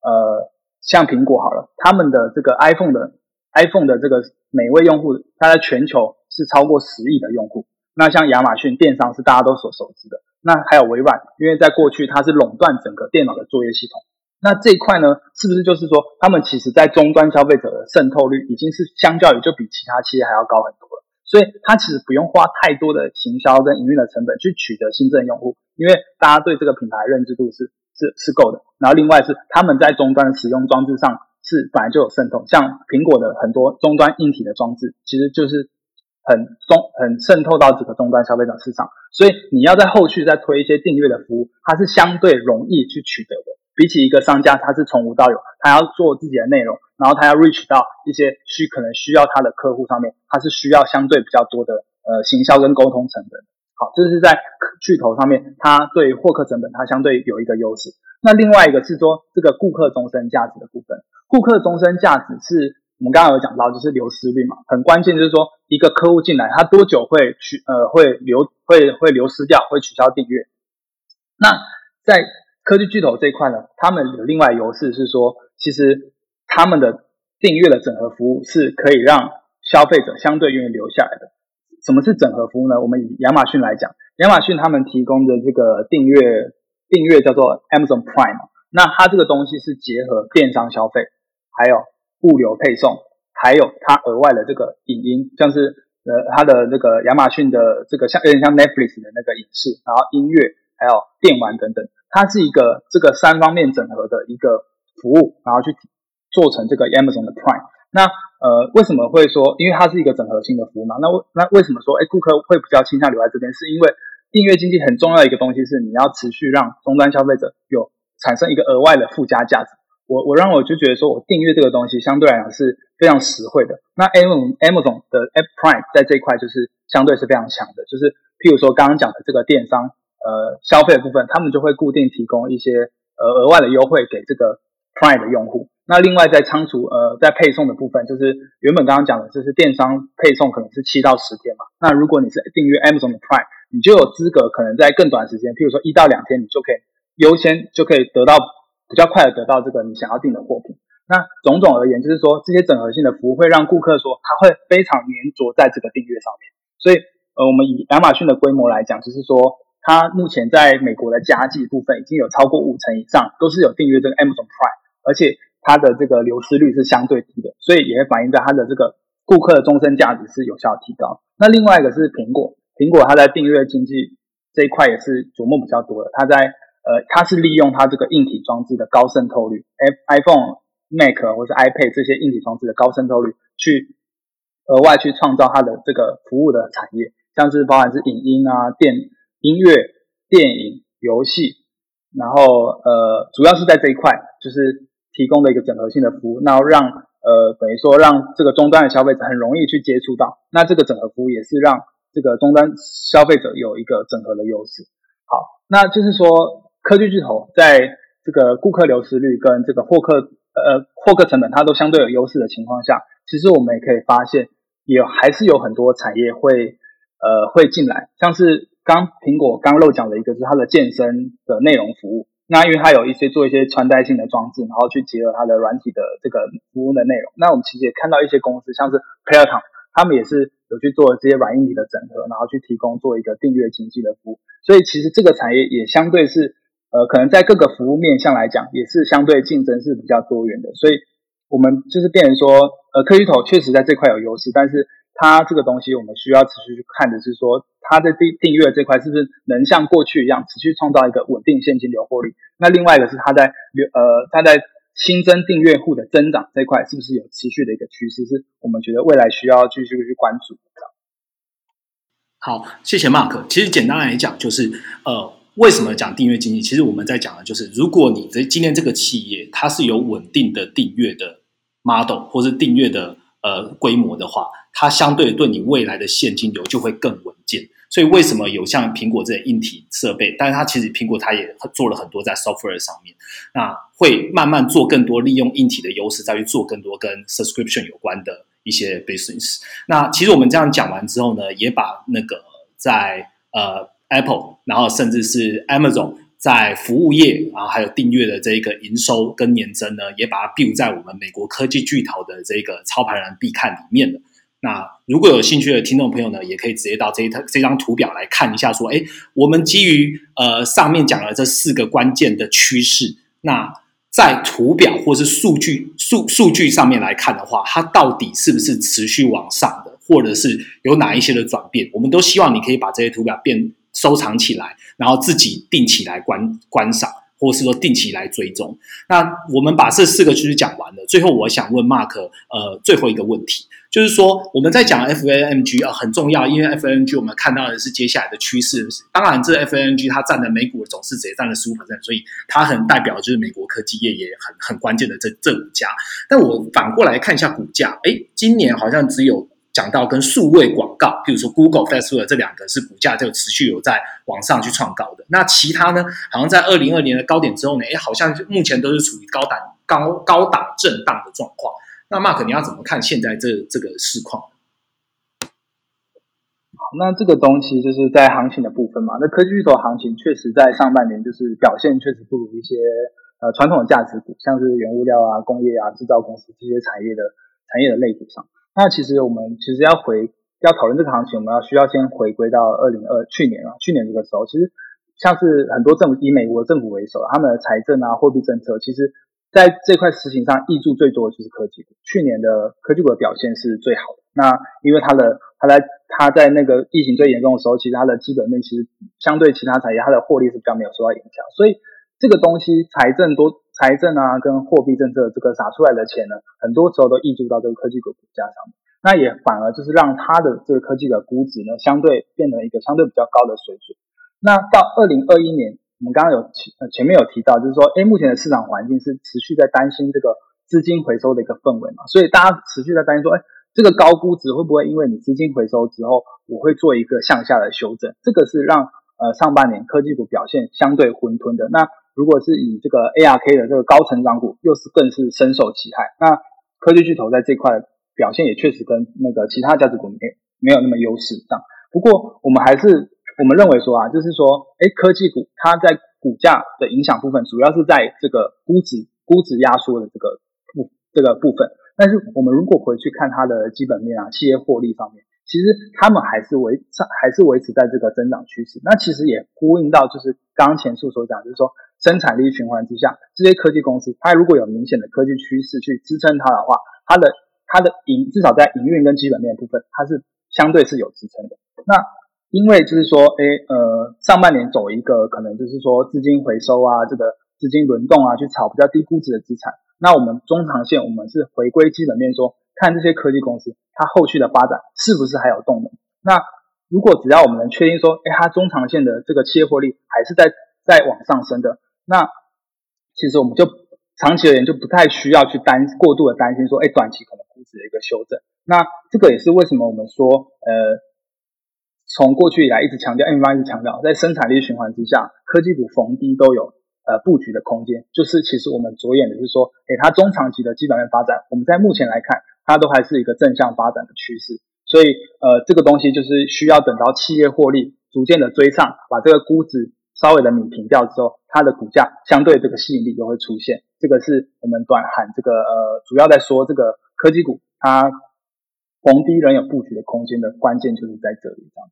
呃像苹果好了，他们的这个 iPhone 的 iPhone 的这个每位用户，它在全球是超过十亿的用户。那像亚马逊电商是大家都所熟知的，那还有微软，因为在过去它是垄断整个电脑的作业系统。那这一块呢，是不是就是说，他们其实在终端消费者的渗透率已经是相较于就比其他企业还要高很多了，所以它其实不用花太多的行销跟营运的成本去取得新增用户，因为大家对这个品牌认知度是是是够的。然后另外是他们在终端的使用装置上是本来就有渗透，像苹果的很多终端硬体的装置，其实就是很中很渗透到这个终端消费者市场，所以你要在后续再推一些订阅的服务，它是相对容易去取得的。比起一个商家，他是从无到有，他要做自己的内容，然后他要 reach 到一些需可能需要他的客户上面，他是需要相对比较多的呃行销跟沟通成本。好，这是在巨头上面，它对获客成本它相对有一个优势。那另外一个是说这个顾客终身价值的部分，顾客终身价值是我们刚刚有讲到，就是流失率嘛，很关键就是说一个客户进来，他多久会取呃会流会会流失掉，会取消订阅。那在科技巨头这一块呢，他们有另外优势是说，其实他们的订阅的整合服务是可以让消费者相对愿意留下来的。什么是整合服务呢？我们以亚马逊来讲，亚马逊他们提供的这个订阅订阅叫做 Amazon Prime，那它这个东西是结合电商消费，还有物流配送，还有它额外的这个影音，像是呃它的那个亚马逊的这个像有点像 Netflix 的那个影视，然后音乐，还有电玩等等。它是一个这个三方面整合的一个服务，然后去做成这个 Amazon 的 Prime。那呃，为什么会说？因为它是一个整合性的服务嘛。那为那为什么说，哎，顾客会比较倾向留在这边？是因为订阅经济很重要的一个东西是你要持续让终端消费者有产生一个额外的附加价值。我我让我就觉得说我订阅这个东西相对来讲是非常实惠的。那 Amazon Amazon 的 App Prime 在这一块就是相对是非常强的，就是譬如说刚刚讲的这个电商。呃，消费的部分，他们就会固定提供一些呃额外的优惠给这个 Prime 的用户。那另外在仓储呃在配送的部分，就是原本刚刚讲的，就是电商配送可能是七到十天嘛。那如果你是订阅 Amazon 的 Prime，你就有资格可能在更短时间，譬如说一到两天，你就可以优先就可以得到比较快的得到这个你想要订的货品。那种种而言，就是说这些整合性的服务会让顾客说他会非常粘着在这个订阅上面。所以，呃，我们以亚马逊的规模来讲，就是说它目前在美国的家计部分已经有超过五成以上都是有订阅这个 Amazon Prime，而且它的这个流失率是相对低的，所以也会反映在它的这个顾客的终身价值是有效提高。那另外一个是苹果，苹果它在订阅经济这一块也是琢磨比较多的，它在呃，它是利用它这个硬体装置的高渗透率，iPhone、Mac 或是 iPad 这些硬体装置的高渗透率，去额外去创造它的这个服务的产业，像是包含是影音啊、电音乐、电影、游戏，然后呃，主要是在这一块，就是提供的一个整合性的服务，那让呃等于说让这个终端的消费者很容易去接触到，那这个整合服务也是让这个终端消费者有一个整合的优势。好，那就是说。科技巨头在这个顾客流失率跟这个获客呃获客成本，它都相对有优势的情况下，其实我们也可以发现，也还是有很多产业会呃会进来，像是刚苹果刚漏讲了一个，就是它的健身的内容服务。那因为它有一些做一些穿戴性的装置，然后去结合它的软体的这个服务的内容。那我们其实也看到一些公司，像是 Peloton，他们也是有去做这些软硬体的整合，然后去提供做一个订阅经济的服务。所以其实这个产业也相对是。呃，可能在各个服务面向来讲，也是相对竞争是比较多元的，所以我们就是变成说，呃，科技头确实在这块有优势，但是它这个东西我们需要持续去看的是说，它在订订阅这块是不是能像过去一样持续创造一个稳定现金流获利？那另外一个是它在流呃，它在新增订阅户的增长这块是不是有持续的一个趋势？是我们觉得未来需要继续去关注的。好，谢谢 Mark。其实简单来讲，就是呃。为什么讲订阅经济？其实我们在讲的就是，如果你这今天这个企业它是有稳定的订阅的 model 或是订阅的呃规模的话，它相对对你未来的现金流就会更稳健。所以为什么有像苹果这些硬体设备？但是它其实苹果它也做了很多在 software 上面，那会慢慢做更多利用硬体的优势，再去做更多跟 subscription 有关的一些 business。那其实我们这样讲完之后呢，也把那个在呃。Apple，然后甚至是 Amazon 在服务业，啊还有订阅的这个营收跟年增呢，也把它 build 在我们美国科技巨头的这个操盘人必看里面了。那如果有兴趣的听众朋友呢，也可以直接到这一套这张图表来看一下，说，哎，我们基于呃上面讲的这四个关键的趋势，那在图表或是数据数数据上面来看的话，它到底是不是持续往上的，或者是有哪一些的转变？我们都希望你可以把这些图表变。收藏起来，然后自己定期来观观赏，或是说定期来追踪。那我们把这四个趋势讲完了，最后我想问 Mark，呃，最后一个问题，就是说我们在讲 FANG 啊很重要，因为 FANG 我们看到的是接下来的趋势。当然，这 FANG 它占的美股的总市值也占了十五%，所以它很代表就是美国科技业也很很关键的这这五家。但我反过来看一下股价，哎，今年好像只有。讲到跟数位广告，譬如说 Google、Facebook 这两个是股价就持续有在往上去创高的。那其他呢？好像在二零二年的高点之后呢，哎，好像目前都是处于高档高高档震荡的状况。那 Mark，你要怎么看现在这这个市况？那这个东西就是在行情的部分嘛。那科技巨头行情确实在上半年就是表现确实不如一些呃传统的价值股，像是原物料啊、工业啊、制造公司这些产业的产业的类股上。那其实我们其实要回要讨论这个行情，我们要需要先回归到二零二去年啊，去年这个时候，其实像是很多政府以美国政府为首，他们的财政啊、货币政策，其实在这块实行上益助最多的就是科技股。去年的科技股的表现是最好的。那因为它的它在它在那个疫情最严重的时候，其实它的基本面其实相对其他产业，它的获利是比较没有受到影响。所以这个东西财政多。财政啊，跟货币政策这个撒出来的钱呢，很多时候都溢注到这个科技股股价上面，那也反而就是让它的这个科技的估值呢，相对变成一个相对比较高的水准。那到二零二一年，我们刚刚有前前面有提到，就是说，哎，目前的市场环境是持续在担心这个资金回收的一个氛围嘛，所以大家持续在担心说，哎，这个高估值会不会因为你资金回收之后，我会做一个向下的修正？这个是让呃上半年科技股表现相对混沌的。那如果是以这个 ARK 的这个高成长股，又是更是深受其害。那科技巨头在这块表现也确实跟那个其他价值股没没有那么优势。这样，不过我们还是我们认为说啊，就是说，哎，科技股它在股价的影响部分，主要是在这个估值估值压缩的这个部这个部分。但是我们如果回去看它的基本面啊，企业获利方面，其实他们还是维还是维持在这个增长趋势。那其实也呼应到就是刚前述所讲，就是说生产力循环之下，这些科技公司它如果有明显的科技趋势去支撑它的话，它的它的营至少在营运跟基本面部分，它是相对是有支撑的。那因为就是说，哎，呃，上半年走一个可能就是说资金回收啊，这个资金轮动啊，去炒比较低估值的资产。那我们中长线我们是回归基本面，说看这些科技公司它后续的发展是不是还有动能。那如果只要我们能确定说，哎，它中长线的这个企业获利还是在在往上升的，那其实我们就长期而言就不太需要去担过度的担心说，哎，短期可能估值的一个修正。那这个也是为什么我们说，呃。从过去以来一直强调，M 方一直强调，在生产力循环之下，科技股逢低都有呃布局的空间。就是其实我们着眼的是说，诶，它中长期的基本面发展，我们在目前来看，它都还是一个正向发展的趋势。所以呃，这个东西就是需要等到企业获利逐渐的追上，把这个估值稍微的米平掉之后，它的股价相对这个吸引力就会出现。这个是我们短喊这个呃，主要在说这个科技股它逢低仍有布局的空间的关键就是在这里，这样。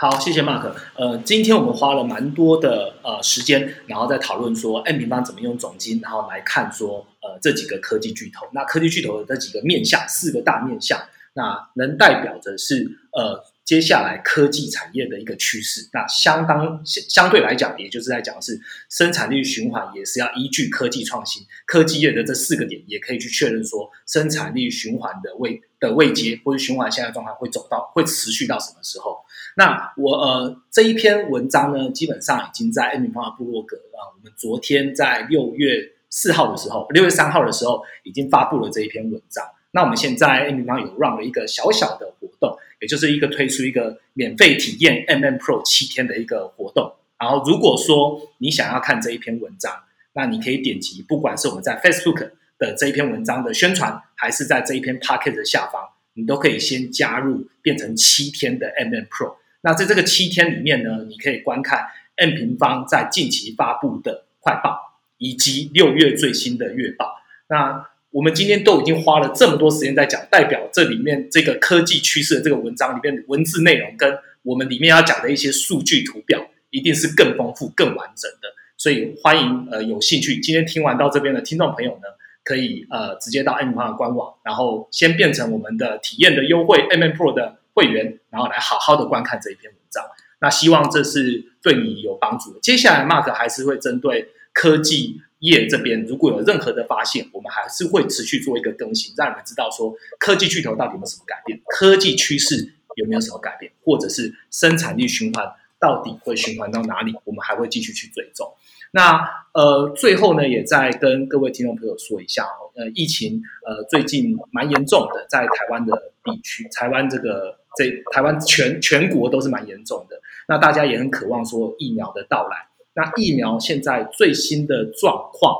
好，谢谢 Mark。呃，今天我们花了蛮多的呃时间，然后在讨论说 M 平方怎么用总金，然后来看说呃这几个科技巨头。那科技巨头的这几个面向，四个大面向，那能代表的是呃接下来科技产业的一个趋势。那相当相相对来讲，也就是在讲是生产力循环，也是要依据科技创新、科技业的这四个点，也可以去确认说生产力循环的位的位阶或者循环现在状态会走到会持续到什么时候。那我呃这一篇文章呢，基本上已经在 M 平方的部落格啊，我们昨天在六月四号的时候，六月三号的时候已经发布了这一篇文章。那我们现在 M 平方有 run 了一个小小的活动，也就是一个推出一个免费体验 MM Pro 七天的一个活动。然后如果说你想要看这一篇文章，那你可以点击，不管是我们在 Facebook 的这一篇文章的宣传，还是在这一篇 Pocket 的下方，你都可以先加入，变成七天的 MM Pro。那在这个七天里面呢，你可以观看 M 平方在近期发布的快报，以及六月最新的月报。那我们今天都已经花了这么多时间在讲，代表这里面这个科技趋势的这个文章里面的文字内容，跟我们里面要讲的一些数据图表，一定是更丰富、更完整的。所以欢迎呃有兴趣今天听完到这边的听众朋友呢，可以呃直接到 M 平方的官网，然后先变成我们的体验的优惠 M M Pro 的。会员，然后来好好的观看这一篇文章。那希望这是对你有帮助的。接下来，Mark 还是会针对科技业这边，如果有任何的发现，我们还是会持续做一个更新，让你们知道说科技巨头到底有什么改变，科技趋势有没有什么改变，或者是生产力循环到底会循环到哪里，我们还会继续去追踪。那呃，最后呢，也再跟各位听众朋友说一下哦，呃，疫情呃最近蛮严重的，在台湾的地区，台湾这个。这台湾全全国都是蛮严重的，那大家也很渴望说疫苗的到来。那疫苗现在最新的状况，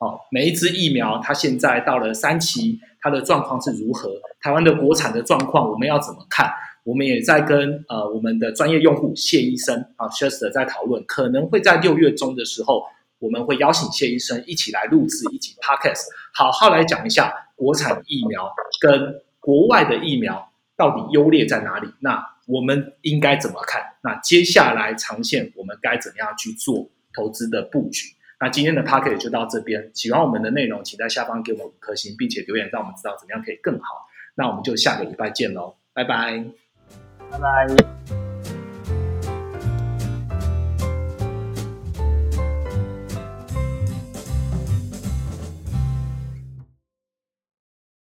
哦，每一支疫苗它现在到了三期，它的状况是如何？台湾的国产的状况我们要怎么看？我们也在跟呃我们的专业用户谢医生啊 s h e s t e r 在讨论，可能会在六月中的时候，我们会邀请谢医生一起来录制一集 Podcast，好好来讲一下国产疫苗跟国外的疫苗。到底优劣在哪里？那我们应该怎么看？那接下来长线我们该怎么样去做投资的布局？那今天的 p a c k e t 就到这边。喜欢我们的内容，请在下方给我们五颗星，并且留言让我们知道怎么样可以更好。那我们就下个礼拜见喽，拜拜，拜拜。